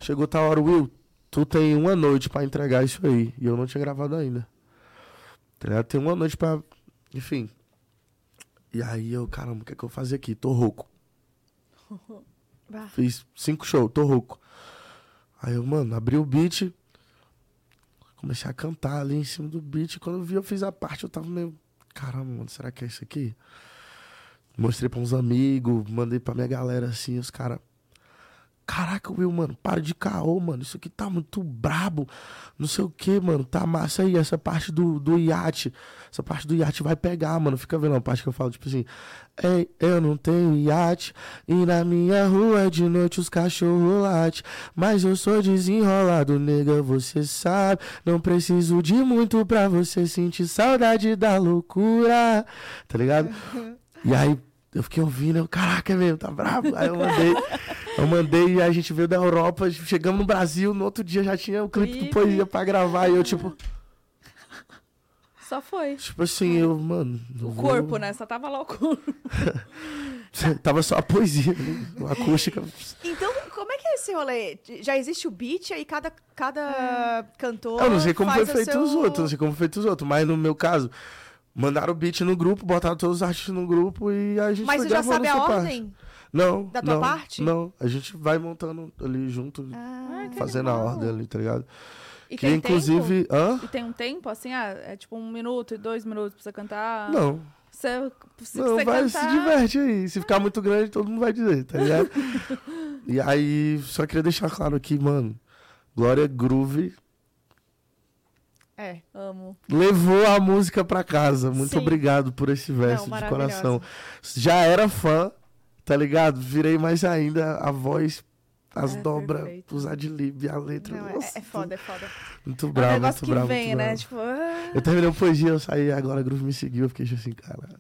Chegou tal hora, Will, tu tem uma noite pra entregar isso aí. E eu não tinha gravado ainda. Tá? Tem uma noite pra. Enfim. E aí eu, caramba, o que é que eu vou fazer aqui? Tô rouco. Fiz cinco shows, tô rouco. Aí eu, mano, abri o beat. Comecei a cantar ali em cima do beat. Quando eu vi, eu fiz a parte, eu tava meio. Caramba, mano, será que é isso aqui? Mostrei pra uns amigos, mandei pra minha galera assim, os caras. Caraca, Will, mano, para de caô, mano. Isso aqui tá muito brabo. Não sei o que, mano. Tá massa aí. Essa parte do, do iate. Essa parte do iate vai pegar, mano. Fica vendo a parte que eu falo, tipo assim. Ei, eu não tenho iate. E na minha rua de noite os cachorros late. Mas eu sou desenrolado, nega, você sabe. Não preciso de muito pra você sentir saudade da loucura. Tá ligado? E aí eu fiquei ouvindo, eu, caraca, é mesmo, tá bravo. Aí eu mandei, eu mandei e a gente veio da Europa, chegamos no Brasil, no outro dia já tinha o clipe do. Poesia pra gravar. E eu, tipo, Só foi. tipo assim, eu, mano. eu O vou- corpo, né? Só tava lá o corpo. Tava só a poesia, né? a acústica. Então, como é que é esse rolê? Já existe o beat, aí cada, cada cantor. Eu não sei como foi feito seu... os outros, não sei como foi feito os outros, mas no meu caso, Mandaram o beat no grupo, botaram todos os artistas no grupo e a gente Mas foi você já sabe a ordem? Parte. Não. Da tua não, parte? Não, a gente vai montando ali junto, Ah, fazendo a ordem ali, tá ligado? E que inclusive. tempo? Hã? E tem um tempo, assim, ah, é tipo um minuto e dois minutos pra você cantar? Não. Você, se Não, você vai, cantar... se diverte aí. Se ficar muito grande, todo mundo vai dizer, tá ligado? e aí, só queria deixar claro aqui, mano. Glória Groove É. Amo. levou a música pra casa. Muito Sim. obrigado por esse verso de maravilhosa. coração. Já era fã, tá ligado? Virei mais ainda a voz, as É, dobras, perfeito. os adlib, a letra. Não, é, Nossa, é foda, é foda. Muito É um bravo, negócio muito que bravo. vem, né? bravo. Tipo, ah, Eu terminei uma poesia, eu saí, agora a Groove me seguiu, eu fiquei assim, cara.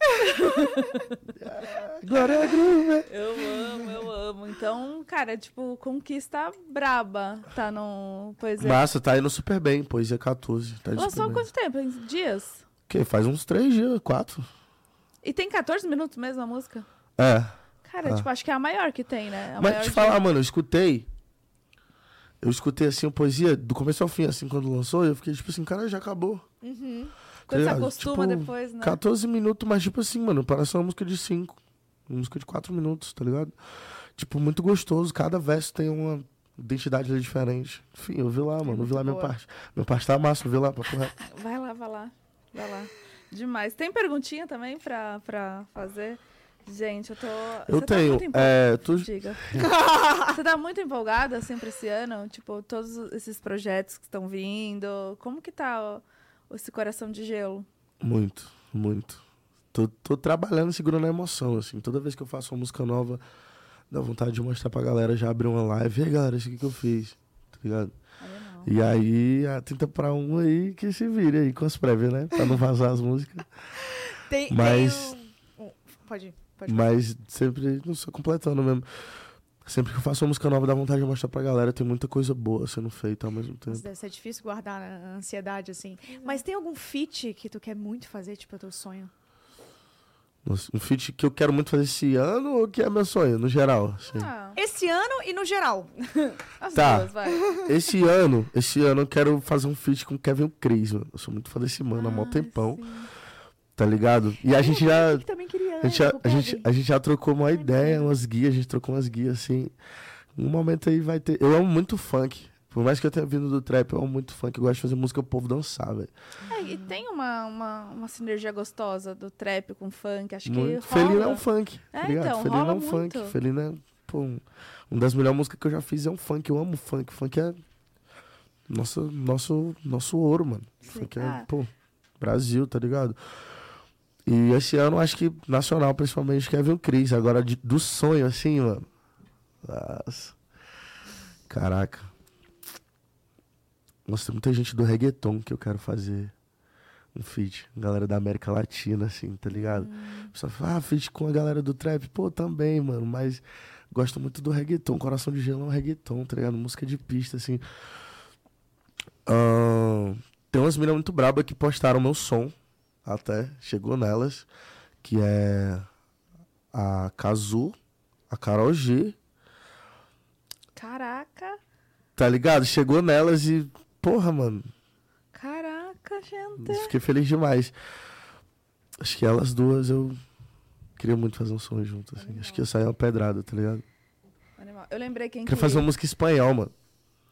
Glória Groove. eu amo, eu amo. Então, cara, tipo, conquista braba. Tá no Poesia. Massa, tá indo super bem, poesia 14. Tá Lançou quanto tempo? Em dias? Que faz uns três dias, quatro. E tem 14 minutos mesmo a música? É. Cara, Ah. tipo, acho que é a maior que tem, né? A Mas te de- falar, mano, eu escutei. Eu escutei assim a poesia do começo ao fim, assim, quando lançou, e eu fiquei tipo assim, cara, já acabou. Uhum. Quando você acostuma Tipo, depois, né? 14 minutos, mas tipo assim, mano, parece uma música de 5. Uma música de 4 minutos, tá ligado? Tipo, muito gostoso. Cada verso tem uma identidade diferente. Enfim, eu vi lá, mano. eu vi lá minha boa. parte. Minha parte tá massa, eu vi lá, papo reto. Vai lá, vai lá. Vai lá. Demais. Tem perguntinha também pra, pra fazer? Gente, eu tô. Eu você tá tenho. muito empol- é, tu, Diga. Você tá muito empolgada sempre esse ano? Tipo, todos esses projetos que estão vindo. Como que tá ó, esse coração de gelo? Muito, muito. Tô, tô trabalhando segurando a emoção, assim. Toda vez que eu faço uma música nova, dá vontade de mostrar pra galera, já abrir uma live. E aí, galera, isso aqui que eu fiz, tá ligado? Não. E aí, a 30 pra 1 aí que se vire aí com as prévias, né? Pra não vazar as músicas. Tem, Mas- tem um- um- Pode ir, pode. Mas sempre, não sei, completando mesmo. Sempre que eu faço uma música nova, dá vontade de mostrar pra galera. Tem muita coisa boa sendo feita ao mesmo tempo. Nossa, Deve ser difícil guardar a ansiedade, assim. Mas tem algum feat que tu quer muito fazer, tipo, é teu sonho? Nossa, Um feat que eu quero muito fazer esse ano ou que é meu sonho, no geral? assim? Ah, Esse ano e no geral. as Tá. duas, vai. Esse ano, esse ano eu quero fazer um feat com o Kevin Cris, mano. Eu sou muito fã desse mano há mó Ah, tempão, sim. Tá ligado? E a gente já. Queria. A gente, já, a, gente, Kevin. a gente já trocou uma ideia, umas guias, a gente trocou umas guias assim. Um momento aí vai ter. Eu amo muito funk. Por mais que eu tenha vindo do trap, eu amo muito funk. Eu gosto de fazer música pro povo dançar, velho. É, e tem uma, uma, uma sinergia gostosa do trap com funk. Acho que Muito. rola. Felina é um funk. É, tá então, Felina rola é um funk. muito. Felina é. Pô, um- uma das melhores músicas que eu já fiz é um funk. Eu amo funk. Funk é. Nosso, nosso, nosso ouro, mano. Sim. Funk é, Ah. pô, Brasil, tá ligado? E esse ano, acho que nacional, principalmente, Kevin Cris. Agora, de- do sonho, assim, mano. Nossa. Caraca. Nossa, tem muita gente do reggaeton que eu quero fazer um feat. Galera da América Latina, assim, tá ligado? Hum. Pessoa fala, ah, feat com a galera do trap. Pô, também, mano, mas gosto muito do reggaeton. Coração de Gelo é um reggaeton, tá ligado? Música de pista, assim. Ahn, tem umas meninas muito brabas que postaram meu som, até, chegou nelas, que é a Kazu, a Carol G, Caraca, tá ligado? Chegou nelas e, porra, mano, caraca, gente. fiquei feliz demais. Acho que elas duas eu queria muito fazer um som junto, assim. Acho que ia sair uma pedrada, tá ligado? Animal. Eu lembrei quem Queria que... fazer uma música espanhol, mano.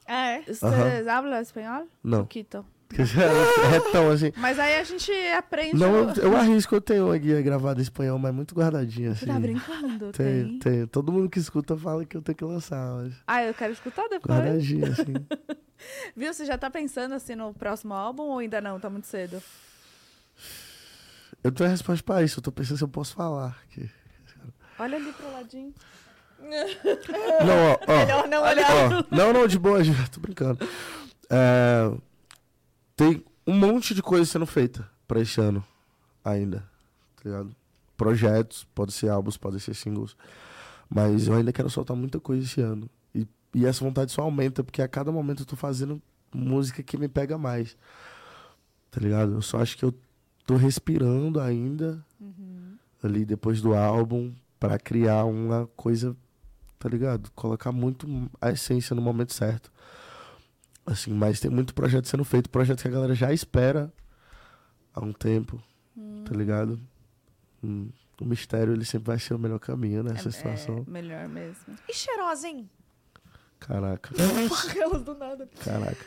É. Vocês hablam espanhol? Não. Pouquito. é retão, assim. Mas aí a gente aprende... Não, eu, eu arrisco, eu tenho uma guia gravada em espanhol, mas muito guardadinha, assim. Você tá brincando? Tenho, Tem. tenho. Todo mundo que escuta fala que eu tenho que lançar, mas Ah, eu quero escutar depois. guardadinha, assim. Viu? Você já tá pensando assim no próximo álbum ou ainda não? Tá muito cedo? Eu tenho a resposta pra isso, eu tô pensando se eu posso falar. Que... Olha ali pro ladinho. Não, ó, ó. Melhor não olhar. Ó, não, não, de boa, tô brincando. É, tem um monte de coisa sendo feita pra esse ano ainda, tá ligado? Projetos, pode ser álbuns, pode ser singles, mas eu ainda quero soltar muita coisa esse ano. E, e essa vontade só aumenta, porque a cada momento eu tô fazendo música que me pega mais, tá ligado? Eu só acho que eu tô respirando ainda ali depois do álbum pra criar uma coisa tá ligado? Colocar muito a essência no momento certo. Assim, mas tem muito projeto sendo feito, projeto que a galera já espera há um tempo. tá ligado? Hum, o mistério, ele sempre vai ser o melhor caminho nessa É- situação. É melhor mesmo. E cheirosa, hein? Caraca, Aquelas do nada. caraca.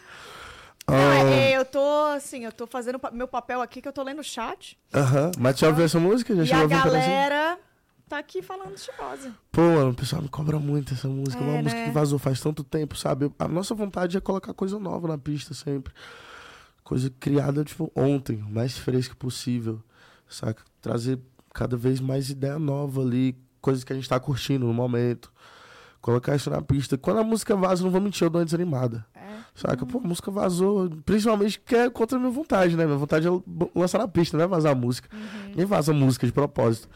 Não, Ah, é, eu tô, assim, eu tô fazendo meu papel aqui, que eu tô lendo o chat. Aham, mas tu já ouviu essa música? Já e a galera tá aqui falando cheirosa. Pô, mano, o pessoal me cobra muito essa música. É, uma música né? que vazou faz tanto tempo, sabe? A nossa vontade é colocar coisa nova na pista sempre. Coisa criada, tipo, ontem, o mais fresca possível, saca? Trazer cada vez mais ideia nova ali, coisas que a gente tá curtindo no momento. Colocar isso na pista. Quando a música vaza, não vou mentir, eu dou uma desanimada. É. Saca? Pô, a música vazou. Principalmente que é contra a minha vontade, né? Minha vontade é lançar na pista, não é vazar a música. Nem vaza música de propósito.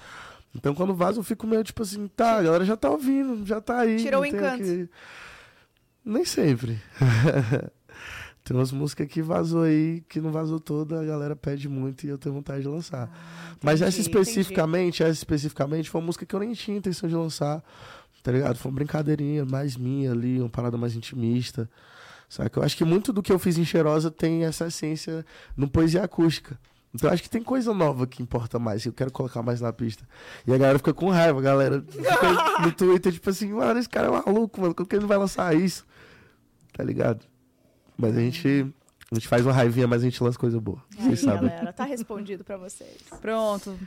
Então quando vaza, eu fico meio tipo assim, tá, a galera já tá ouvindo, já tá aí. Tirou o encanto. que- Nem sempre. tem umas músicas que vazou aí, que não vazou toda, a galera pede muito e eu tenho vontade de lançar. Mas essa Ah, entendi, especificamente, essa especificamente, foi uma música que eu nem tinha intenção de lançar, tá ligado? Foi uma brincadeirinha mais minha ali, uma parada mais intimista. Saca? Eu acho que muito do que eu fiz em Cheirosa tem essa essência no poesia acústica. Então eu acho que tem coisa nova que importa mais, que eu quero colocar mais na pista. E a galera fica com raiva, a galera fica no Twitter, tipo assim, mano, esse cara é maluco, mano, como que ele não vai lançar isso? Tá ligado? Mas a gente, a gente faz uma raivinha, mas a gente lança coisa boa. Aí, Vocês sabem. galera, tá respondido pra vocês. Pronto.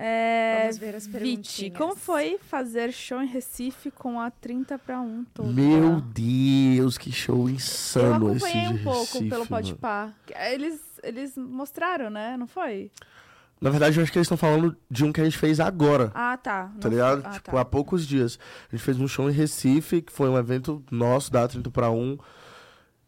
É, Vamos ver as Viti, perguntinhas. como foi fazer show em Recife com a 30 para 1 toda? Meu Deus, que show Eu insano esse acompanhei de um pouco Recife, pelo. Podpah. Eles, eles mostraram, né? Não foi? Na verdade, eu acho que eles estão falando de um que a gente fez agora. Ah, tá. Tá ligado? foi- ah, tipo, tá. há poucos dias. A gente fez um show em Recife, que foi um evento nosso, da 30 para 1.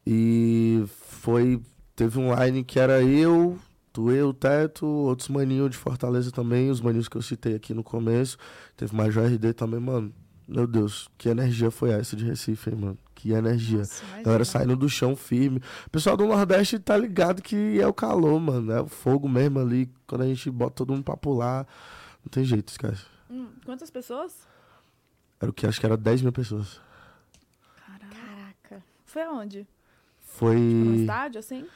E foi. Teve um line que era eu, tu, eu, Teto, outros maninhos de Fortaleza também, os maninhos que eu citei aqui no começo. Teve Major RD também, mano. Meu Deus, que energia foi essa de Recife, hein, mano? Que energia. Nossa, galera saindo do chão firme. O pessoal do Nordeste tá ligado que é o calor, mano. É o fogo mesmo ali. Quando a gente bota todo mundo pra pular. Não tem jeito, esquece. Hum, quantas pessoas? Era o que? Acho que era 10 mil pessoas. Caraca. Foi aonde? Foi. No estádio, assim?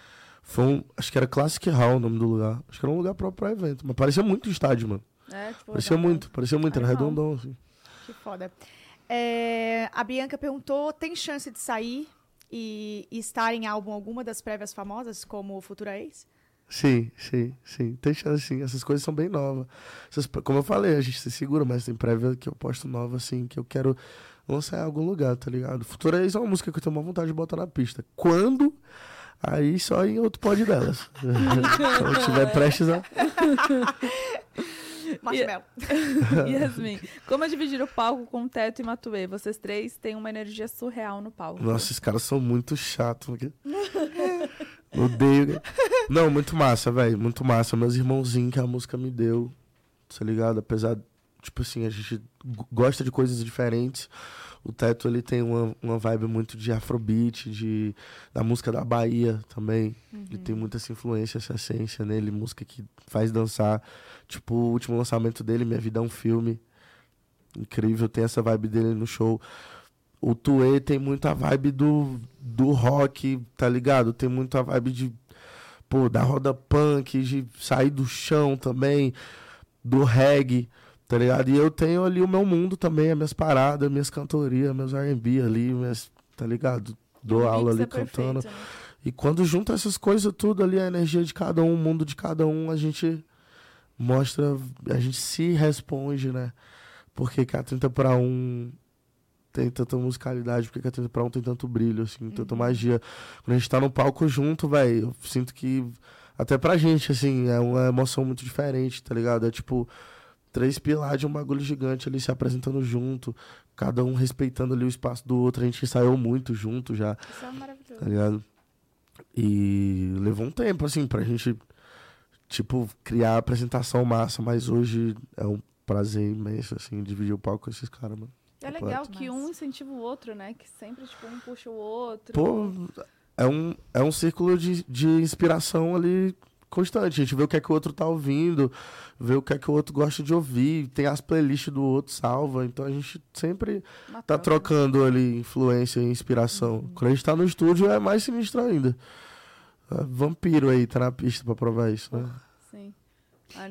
Foi um. Acho que era Classic Hall o nome do lugar. Acho que era um lugar próprio pra evento. Mas parecia muito estádio, mano. É, tipo, Parecia muito, parecia muito. Era redondão, assim. Que foda. É, a Bianca perguntou: tem chance de sair e, e estar em álbum alguma das prévias famosas, como Futura Ex? Sim, sim, sim. Tem chance, sim. Essas coisas são bem novas. Essas- como eu falei, a gente se segura, mas tem prévia que eu posto nova, assim, que eu quero lançar em algum lugar, tá ligado? Futura Ex é uma música que eu tenho uma vontade de botar na pista. Quando? Aí só em outro pod delas. Quando tiver prestes a. Marshmallow. Yasmin, como é dividir o palco com Teto e Matuê? Vocês três têm uma energia surreal no palco. Nossa, esses caras são muito chatos. porque- Odeio. Não, muito massa, velho. Muito massa. Meus irmãozinhos que a música me deu, tá ligado? Apesar, tipo assim, a gente gosta de coisas diferentes. O Teto, ele tem uma, uma vibe muito de afrobeat, de, da música da Bahia também. Ele tem muita essa influência, essa essência nele. Música que faz dançar. Tipo, o último lançamento dele, Minha Vida é um Filme. Incrível, tem essa vibe dele no show. O Tuê tem muita vibe do, do rock, tá ligado? Tem muita vibe de, pô, da roda punk, de sair do chão também, do reggae, tá ligado? E eu tenho ali o meu mundo também, as minhas paradas, minhas cantorias, meus R&B ali, minhas, tá ligado? Dou aula mix ali é perfeito, cantando. né? E quando junta essas coisas tudo ali, a energia de cada um, o mundo de cada um, a gente mostra, a gente se responde, né? Porque que a 30 para 1 tem tanta musicalidade, porque que a 30 para 1 tem tanto brilho, assim, tanta magia. Quando a gente tá no palco junto, velho, eu sinto que até pra gente, assim, é uma emoção muito diferente, tá ligado? É tipo três pilares de um bagulho gigante ali se apresentando junto, cada um respeitando ali o espaço do outro. A gente ensaiou muito junto já Isso é maravilhoso. tá ligado? E levou um tempo, assim, pra gente, tipo, criar a apresentação massa, mas hoje é um prazer imenso, assim, dividir o palco com esses caras, mano. É legal que um incentiva o outro, né? Que sempre, tipo, um puxa o outro. Pô, é um, é um círculo de, de inspiração ali constante. A gente vê o que é que o outro tá ouvindo, vê o que é que o outro gosta de ouvir, tem as playlists do outro, salva. Então a gente sempre Uma tá troca. trocando ali influência e inspiração. Quando a gente tá no estúdio é mais sinistro ainda. É vampiro aí, tá na pista pra provar isso, né? Sim.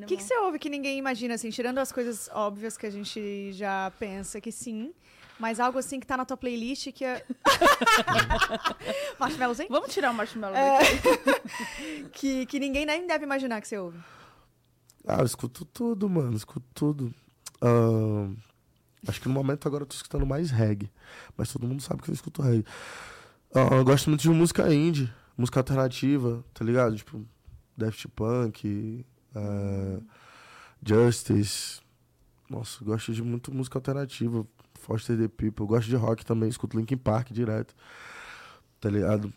O que, que você ouve que ninguém imagina, assim, tirando as coisas óbvias que a gente já pensa que sim, mas algo assim que tá na tua playlist que é. Marshmallowzinho? Vamos tirar o marshmallow É. daqui. que, que ninguém nem deve imaginar que você ouve. Ah, eu escuto tudo, mano. Escuto tudo. Ahn, acho que no momento agora eu tô escutando mais reggae. Mas todo mundo sabe que eu escuto reggae. Ah, eu gosto muito de música indie, música alternativa, tá ligado? Tipo, Daft Punk, ah, Justice. Nossa, gosto de muito música alternativa. Foster the People. Eu gosto de rock também, escuto Linkin Park direto. Tá ligado?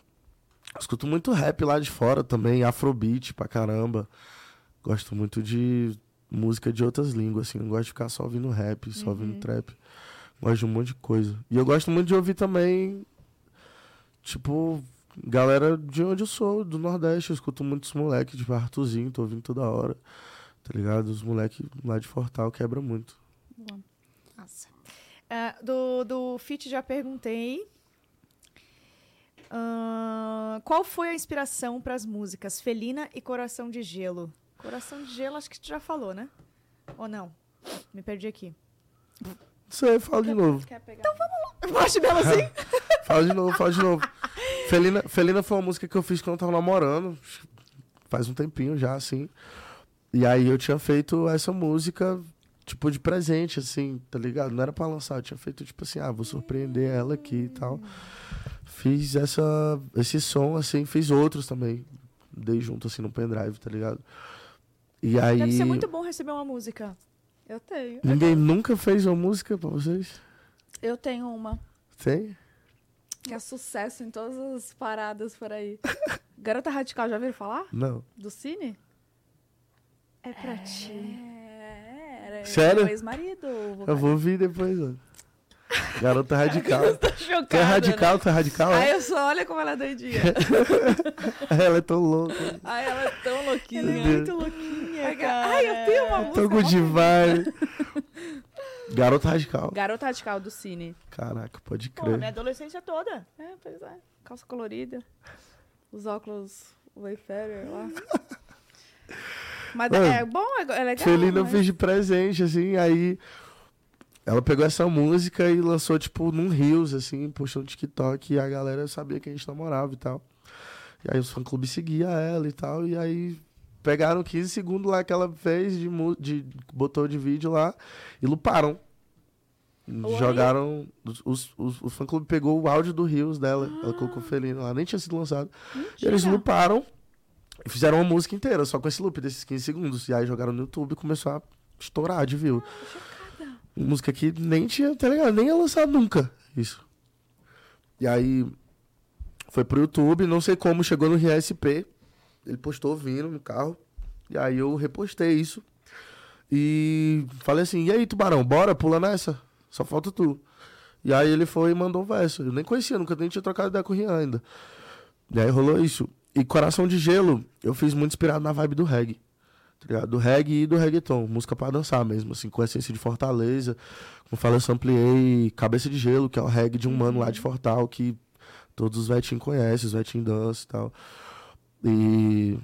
Escuto muito rap lá de fora também, afrobeat pra caramba. Gosto muito de música de outras línguas, assim. Não gosto de ficar só ouvindo rap, só ouvindo trap. Gosto de um monte de coisa. E eu gosto muito de ouvir também, tipo, galera de onde eu sou, do Nordeste. Eu escuto muitos moleques, tipo, Arthurzinho, tô ouvindo toda hora. Tá ligado? Os moleques lá de Fortal quebra muito. Nossa. Ah, do, do Fit já perguntei. Ahn, qual foi a inspiração para as músicas Felina e Coração de Gelo? Coração de Gelo, acho que tu já falou, né? Ou não? Me perdi aqui. Isso aí, fala de novo. Quer pegar? Marshmallowzinho? Fala de novo, fala de novo. Felina, Felina foi uma música que eu fiz quando eu tava namorando. Faz um tempinho já, assim. E aí eu tinha feito essa música, tipo, de presente, assim, tá ligado? Não era pra lançar, eu tinha feito, tipo assim, ah, vou surpreender ela aqui e tal. Fiz essa, esse som, assim, fiz outros também. Dei junto, assim, no pendrive, tá ligado? E aí. Deve ser muito bom receber uma música. Eu tenho. Ninguém nunca fez uma música pra vocês? Eu tenho uma. Tem? Que é sucesso em todas as paradas por aí. Garota Radical, já ouviram falar? Não. Do Cine? É pra ti. É, era Sério? meu ex-marido. Eu vou ouvir depois, ó. Garota radical. Tô chocada, Tu é radical, tu é radical, Né? é? Aí eu só olha como ela é doidinha. Ela é tão louca. Ai, ela é tão louquinha. Ela é muito louquinha, Ai, cara. Ai, eu tenho uma música. Tô good vibe. Garota radical. Garota Radical do Cine. Caraca, pode Pô, crer. minha adolescência toda. É, pois é. Calça colorida. Os óculos Wayfarer lá. Mas Mano, é bom, é, é legal. Felina eu mas- fiz de presente, assim, aí ela pegou essa música e lançou, tipo, num Reels, assim, postou no TikTok, e a galera sabia que a gente namorava e tal. E aí os fã-clube seguia ela e tal, e aí pegaram 15 segundos lá que ela fez, de, de botou de vídeo lá, e luparam. Oi? Jogaram. Os, os, os- o fã-clube pegou o áudio do Reels dela, ela colocou Felina lá, nem tinha sido lançado. E eles luparam e fizeram uma música inteira, só com esse loop desses 15 segundos. E aí jogaram no YouTube e começou a estourar de view. Música que nem tinha, tá ligado? Nem ia lançar nunca. Isso. E aí foi pro YouTube, não sei como, chegou no RSP. Ele postou vindo no carro. E aí eu repostei isso. E falei assim: e aí, tubarão, bora, pula nessa? Só falta tu. E aí ele foi e mandou um verso. Eu nem conhecia, nunca nem tinha trocado ideia com o Rian ainda. E aí rolou isso. E Coração de Gelo, eu fiz muito inspirado na vibe do reggae. Tá? Do reggae e do reggaeton. Música pra dançar mesmo, assim, com essência de Fortaleza. Como eu falei, eu sampliei Cabeça de Gelo, que é o reggae de um mano lá de Fortal, que todos os vetinhos conhecem, os vetinhos dançam e tal. E.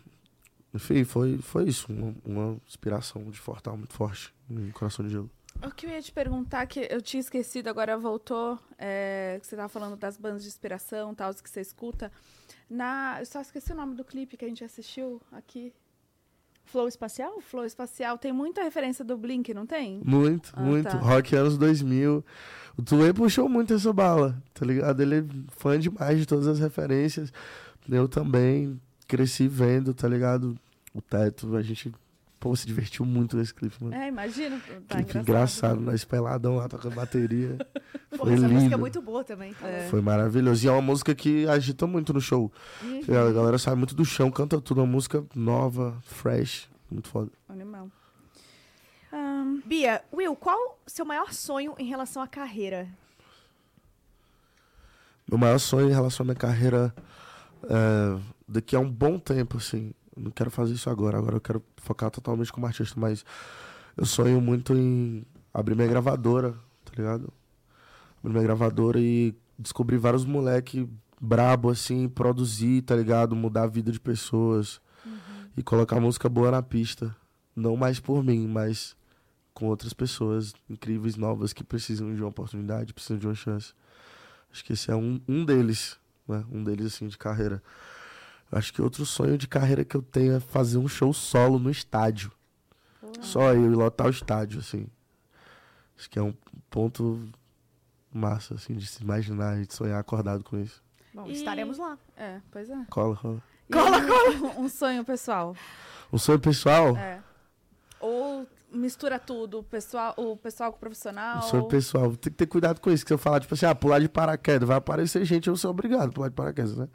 Enfim, foi, foi isso. Uma, uma inspiração de Fortal muito forte em Coração de Gelo. O que eu ia te perguntar, que eu tinha esquecido, agora voltou, é, que você tava falando das bandas de inspiração, tal, que você escuta. Na, eu só esqueci o nome do clipe que a gente assistiu aqui. Flow espacial? Flow Espacial. Tem muita referência do Blink, não tem? Muito, Ah, muito. tá. Rock anos 2000. O Tuê puxou muito essa bala, tá ligado? Ele é fã demais de todas as referências. Eu também cresci vendo, tá ligado? O teto, a gente, pô, se divertiu muito nesse clipe, mano. É, imagina. Tá clipe engraçado. engraçado, nós peladão lá tocando bateria. Pô, essa música é lindo. muito boa também. tá É. Foi maravilhoso. E é uma música que agita muito no show. Uhum. Ligado? A galera sai muito do chão, canta tudo. É uma música nova, fresh. Muito foda. Animal. Ahn, Bia, Will, qual o seu maior sonho em relação à carreira? Meu maior sonho em relação à minha carreira é, daqui a um bom tempo, assim. Não quero fazer isso agora. Agora eu quero focar totalmente como artista, mas eu sonho muito em abrir minha gravadora, tá ligado? Abrir minha gravadora e descobrir vários moleque brabo, assim, produzir, tá ligado? Mudar a vida de pessoas e colocar música boa na pista, não mais por mim, mas com outras pessoas incríveis, novas, que precisam de uma oportunidade, precisam de uma chance. Acho que esse é um, um deles, né? Um deles, assim, de carreira. Acho que outro sonho de carreira que eu tenho é fazer um show solo no estádio. Só eu e lotar o estádio, assim. Acho que é um ponto massa, assim, de se imaginar e de sonhar acordado com isso. Bom, E- estaremos lá. É, pois é. Cola, cola. E um- Um sonho pessoal. Um sonho pessoal? É. Ou mistura tudo, o pessoal, o pessoal com o profissional. Um sonho pessoal. Tem que ter cuidado com isso. Que se eu falar, tipo assim, ah, pular de paraquedas, vai aparecer gente, eu sou obrigado a pular de paraquedas, né?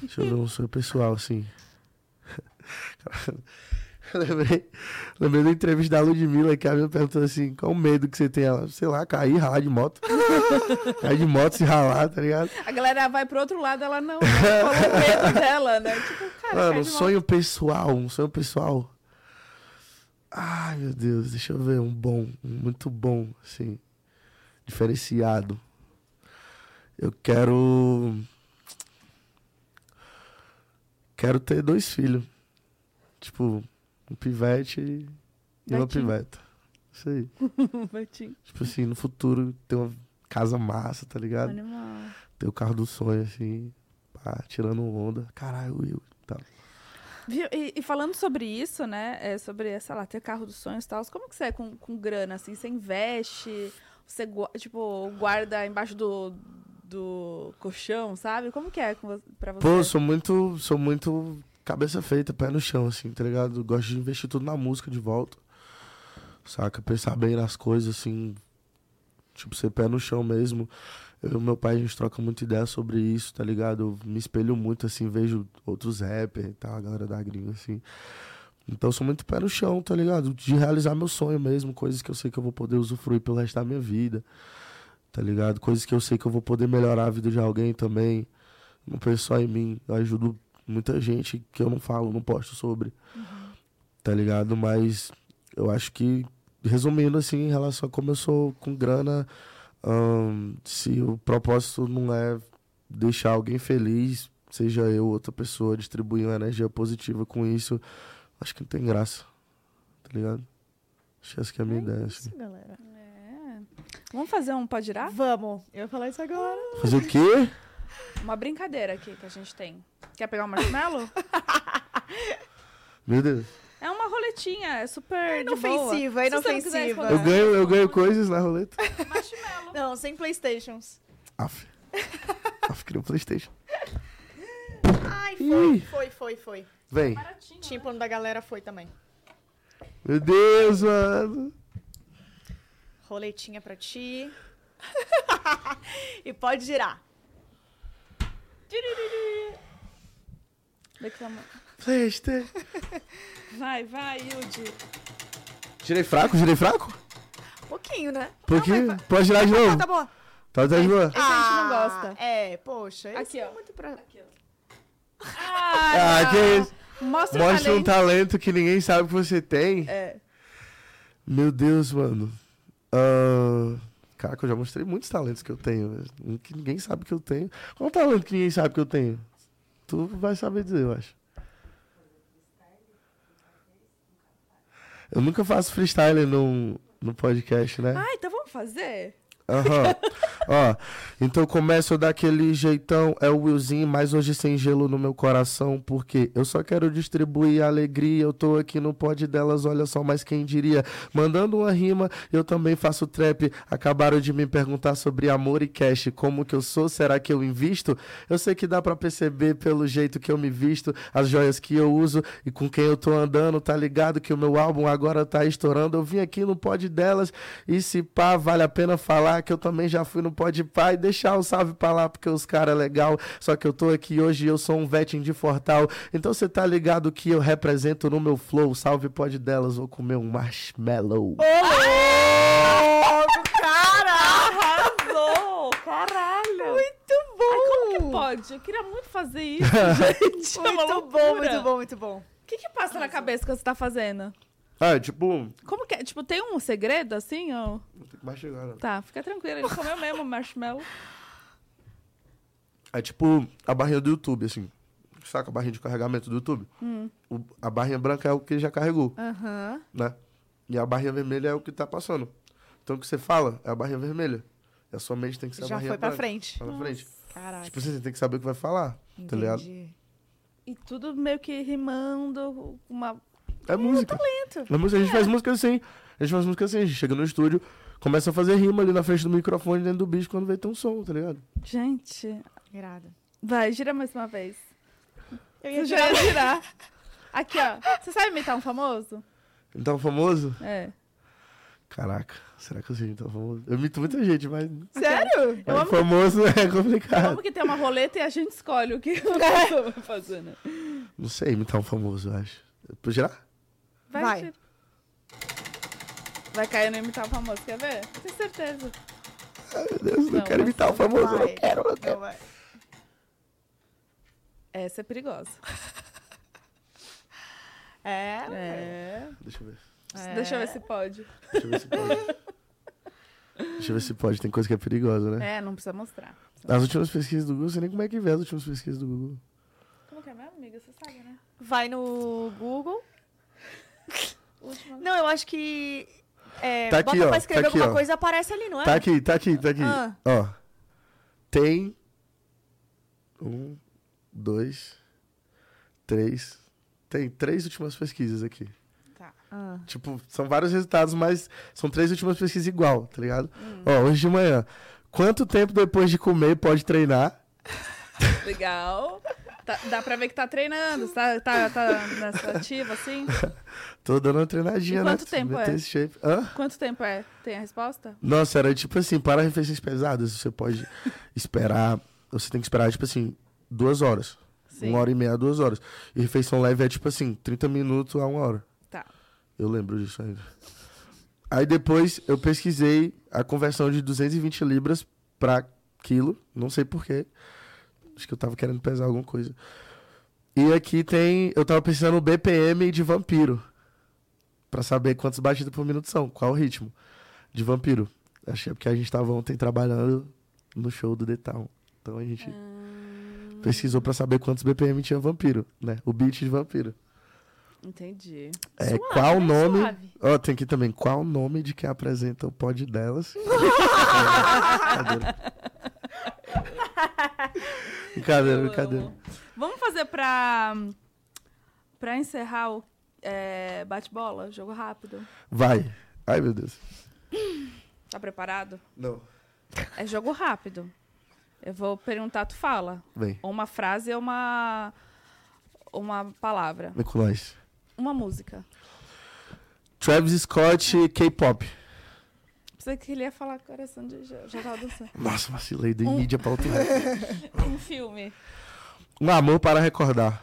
Deixa eu ver um sonho pessoal, assim. Lembrei, lembrei da entrevista da Ludmilla, que a menina perguntou assim, qual o medo que você tem? Ela, sei lá, cair, ralar de moto. cair de moto, se ralar, tá ligado? A galera vai pro outro lado, ela não. Falou o medo dela, né? Tipo, cara, Mano, um sonho pessoal, um sonho pessoal. Ai, meu Deus, deixa eu ver, um bom, um muito bom, assim, diferenciado. Eu quero. Quero ter dois filhos. Tipo, um pivete e uma Betinho. piveta. Isso aí. Betinho. Tipo assim, no futuro ter uma casa massa, tá ligado? Animal. Ter o carro do sonho, assim, pá, tirando onda. Caralho, Will. Tá. Viu? E, e falando sobre isso, né? É, sobre, sei lá, ter carro dos sonhos e tal. Como que você é com, com grana, assim? Você investe? Você, tipo, guarda embaixo do, do colchão, sabe? Como que é pra você? Pô, sou muito, sou muito cabeça feita, pé no chão, assim, tá ligado? Gosto de investir tudo na música de volta. Saca? Pensar bem nas coisas, assim. Tipo, ser pé no chão mesmo. Eu e meu pai, a gente troca muita ideia sobre isso, tá ligado? Eu me espelho muito, assim, vejo outros rappers e tal, a galera da gringa, assim. Então, sou muito pé no chão, tá ligado? De realizar meu sonho mesmo, coisas que eu sei que eu vou poder usufruir pelo resto da minha vida, tá ligado? Coisas que eu sei que eu vou poder melhorar a vida de alguém também. Não penso só em mim, eu ajudo muita gente que eu não falo, não posto sobre, tá ligado? Mas eu acho que, resumindo assim, em relação a como eu sou com grana, se o propósito não é deixar alguém feliz, seja eu ou outra pessoa, distribuir uma energia positiva com isso, acho que não tem graça, tá ligado? Acho que essa que é a minha ideia, assim. Isso, galera. Vamos fazer um pode girar? Vamos. Eu ia falar isso agora. Fazer o quê? Uma brincadeira aqui que a gente tem. Quer pegar um marshmallow? Meu Deus. é uma roletinha, é super É inofensiva, é inofensiva. Eu ganho, eu ganho coisas na roleta. Marshmallow. Não, sem Playstations. Aff. Aff, queria um Playstation. Ai, Ih. foi, foi, foi, foi. Vem. Baratinho. Tinha plano da galera, foi também. Meu Deus, mano. Roletinha pra ti. e pode girar. Daqui a mão. Playstation. Vai, vai, Yudi. Girei fraco, girei fraco? Pouquinho, né? Pouquinho. Pode girar de novo? Ah, tá bom. Tá, tá de boa. Esse a gente não gosta. É, poxa. esse Aqui, é ó. muito pra... Ah, que isso. Mostra, Mostra um talento. talento que ninguém sabe que você tem. É. Meu Deus, mano. Caraca, eu já mostrei muitos talentos que eu tenho. Que ninguém sabe que eu tenho. Qual talento que ninguém sabe que eu tenho? Tu vai saber dizer, eu acho. Eu nunca faço freestyle no, no podcast, né? Ah, então vamos fazer? Aham. Ó, então começo daquele jeitão, é o Willzinho, mas hoje sem gelo no meu coração, porque eu só quero distribuir alegria. Eu tô aqui no pod delas, olha só, mas quem diria? Mandando uma rima, eu também faço trap. Acabaram de me perguntar sobre amor e cash, como que eu sou, será que eu invisto? Eu sei que dá pra perceber pelo jeito que eu me visto, as joias que eu uso e com quem eu tô andando, tá ligado que o meu álbum agora tá estourando. Eu vim aqui no pod delas e se pá, vale a pena falar que eu também já fui no pod pá e deixar o salve pra lá porque os caras é legal. Só que eu tô aqui hoje e eu sou um vetin de Fortal. Então você tá ligado que eu represento no meu flow. Salve pod delas, vou comer um marshmallow. Ô, cara! Arrasou! Caralho! Muito bom! Ai, como que pode? Eu queria muito fazer isso, gente. É Muito bom, loucura. muito bom, muito bom. O que que passa na cabeça que você tá fazendo? Ah, é tipo. Como que é? Tipo, tem um segredo assim? Ou... Não tem que mais chegar, não. Tá, fica tranquilo. Ele comeu mesmo marshmallow. É tipo a barrinha do YouTube, assim. saca a barrinha de carregamento do YouTube? Hum. O- a barrinha branca é o que já carregou, Aham. né? E a barrinha vermelha é o que tá passando. Então o que você fala é a barrinha vermelha. E a sua mente tem que ser a Já barrinha foi pra branca. frente. Tá na frente. Caraca. Tipo assim, você tem que saber o que vai falar, tá ligado? Entendi. E tudo meio que rimando, uma... É música. Talento. É música. A gente faz música assim. A gente faz música assim. A gente chega no estúdio, começa a fazer rima ali na frente do microfone, dentro do bicho, quando vê tem um som, tá ligado? Gente, Irado. vai, gira mais uma vez. Eu ia girar. Aqui, ó. Você sabe imitar um famoso? Então, famoso? É. Caraca, será que eu sei então famoso? Eu imito muita gente, mas. Sério? Eu mas amo- famoso é Eu complicado. amo que tem uma roleta e a gente escolhe o que a pessoa vai fazer, né? Não sei imitar um famoso, eu acho. Pode girar? Vai. Vai. Vai cair no imitar um famoso, quer ver? Tenho certeza. Ai, meu Deus, eu Não, quero imitar um famoso. Eu vai. não quero, não quero. Não, vai. Essa é perigosa. É. É. Deixa eu ver. É. Deixa eu ver se pode. Deixa eu ver se pode. Deixa eu ver se pode. Tem coisa que é perigosa, né? É, não precisa mostrar. As últimas pesquisas do Google, eu sei nem como é que vê as últimas pesquisas do Google. Como que é mesmo, amiga? Você sabe, né? Vai no Google. Última... Não, eu acho que. É, Tá aqui, bota ó, pra escrever tá aqui, alguma ó. coisa aparece ali, não é? Tá aqui, tá aqui, tá aqui. Ah. Ó. Tem. Um, dois, três. Tem três últimas pesquisas aqui. Tá. Ah. Tipo, são vários resultados, mas são três últimas pesquisas igual, tá ligado? Hum. Ó, hoje de manhã. Quanto tempo depois de comer pode treinar? Legal. Tá- dá pra ver que tá treinando. Tá, tá, tá nessa ativa, assim? Tô dando uma treinadinha, E né? quanto tempo Meter é? shape. Hã? Quanto tempo é? Tem a resposta? Nossa, era tipo assim, para refeições pesadas, você pode esperar. Você tem que esperar, tipo assim, duas horas. Sim. Uma hora e meia, duas horas. E refeição leve é tipo assim, 30 minutos a uma hora. Tá. Eu lembro disso ainda. Aí depois eu pesquisei a conversão de 220 libras pra quilo. Não sei porquê. Acho que eu tava querendo pesar alguma coisa. E aqui tem. Eu tava pensando no BPM de vampiro. Pra saber quantas batidas por minuto são. Qual o ritmo de vampiro. Achei porque a gente tava ontem trabalhando no show do The Town. Então a gente Hum, pesquisou pra saber quantos BPM tinha vampiro, né? O beat de vampiro. entendi. É, Suave, qual o né? nome. Ó, tem aqui também. Qual o nome de quem apresenta o pod delas? brincadeira. brincadeira, brincadeira. amo. Vamos fazer pra. Pra encerrar o é, bate-bola? Jogo rápido. Vai. Ai, meu Deus. Tá preparado? Não. É jogo rápido. Eu vou perguntar, tu fala. Vem, Ou uma frase ou uma. Uma palavra. nós. Uma música. Travis Scott, K-pop. Pensei que ele ia falar coração de. Já, já tava dançando. Nossa, vacilei, dei Um- mídia pra outro lado. Um filme. Um amor para recordar.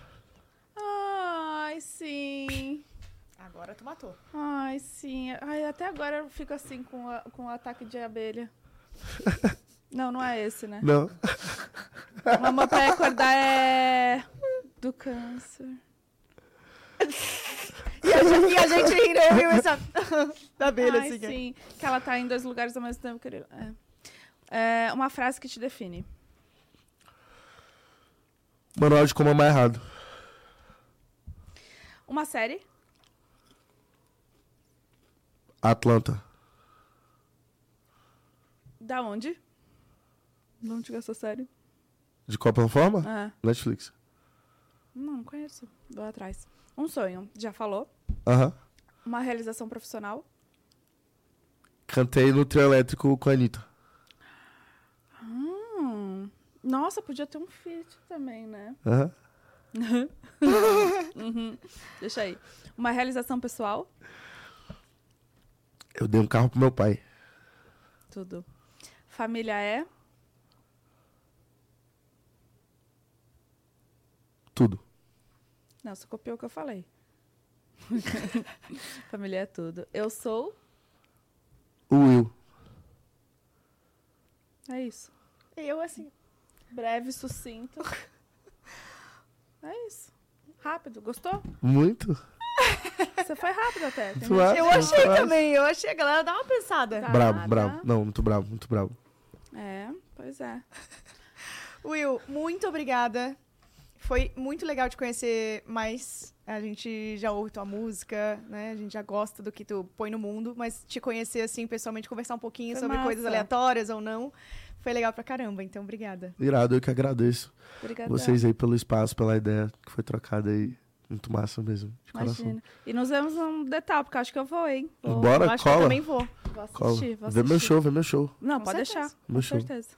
Ai, sim. Agora tu matou. Ai, sim. Ai, até agora eu fico assim com, a- com o ataque de abelha. Não, não é esse, né? Não. Um amor pra recordar é. Do câncer. E a gente, a gente rindo, eu rio essa. da abelha, Ai, assim. sim. Que ela tá em dois lugares ao mesmo tempo que ele. É. É uma frase que te define. Manual de como amar errado. Uma série. Atlanta. Da onde? De onde que é essa série? De qual plataforma? Ah, Netflix. não, não conheço. Vou atrás. Um sonho. Já falou. Aham. Uma realização profissional. Cantei no trio elétrico com a Anitta. Hum. Nossa, podia ter um feat também, né? Aham. Uhum. Deixa aí. Uma realização pessoal. Eu dei um carro pro meu pai. Tudo. Família é. Tudo. Não, você copiou o que eu falei. Família é tudo. Eu sou. O Will. É isso. Eu, assim. Breve, sucinto. É isso. Rápido. Gostou? Muito. Você foi rápido até. tem Tu acha? Eu achei também, eu achei. A galera dá uma pensada. Tá. bravo, bravo. Não, muito bravo, muito bravo. É, pois é. Will, muito obrigada. Foi muito legal te conhecer mais. A gente já ouve tua música, né? A gente já gosta do que tu põe no mundo, mas te conhecer assim pessoalmente, conversar um pouquinho Foi sobre massa. coisas aleatórias ou não, foi legal pra caramba. Então, obrigada. Irado, eu que agradeço Obrigada. vocês aí pelo espaço, pela ideia que foi trocada aí. Muito massa mesmo, de coração. Imagina. E nos vemos num detalhe, porque eu acho que eu vou, hein? Vou, Bora, Eu acho que eu cola. também vou. Vou assistir, cola. vou Vê assistir. meu show, vê meu show. Não, Com pode certeza. deixar. Meu Com show. certeza.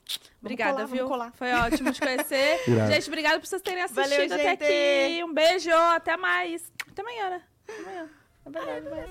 Obrigada, colar, viu? Foi ótimo te conhecer. Gente, obrigada por vocês terem assistido Valeu, até aqui. Um beijo, até mais. Até amanhã, né? Até amanhã. É verdade, amanhã.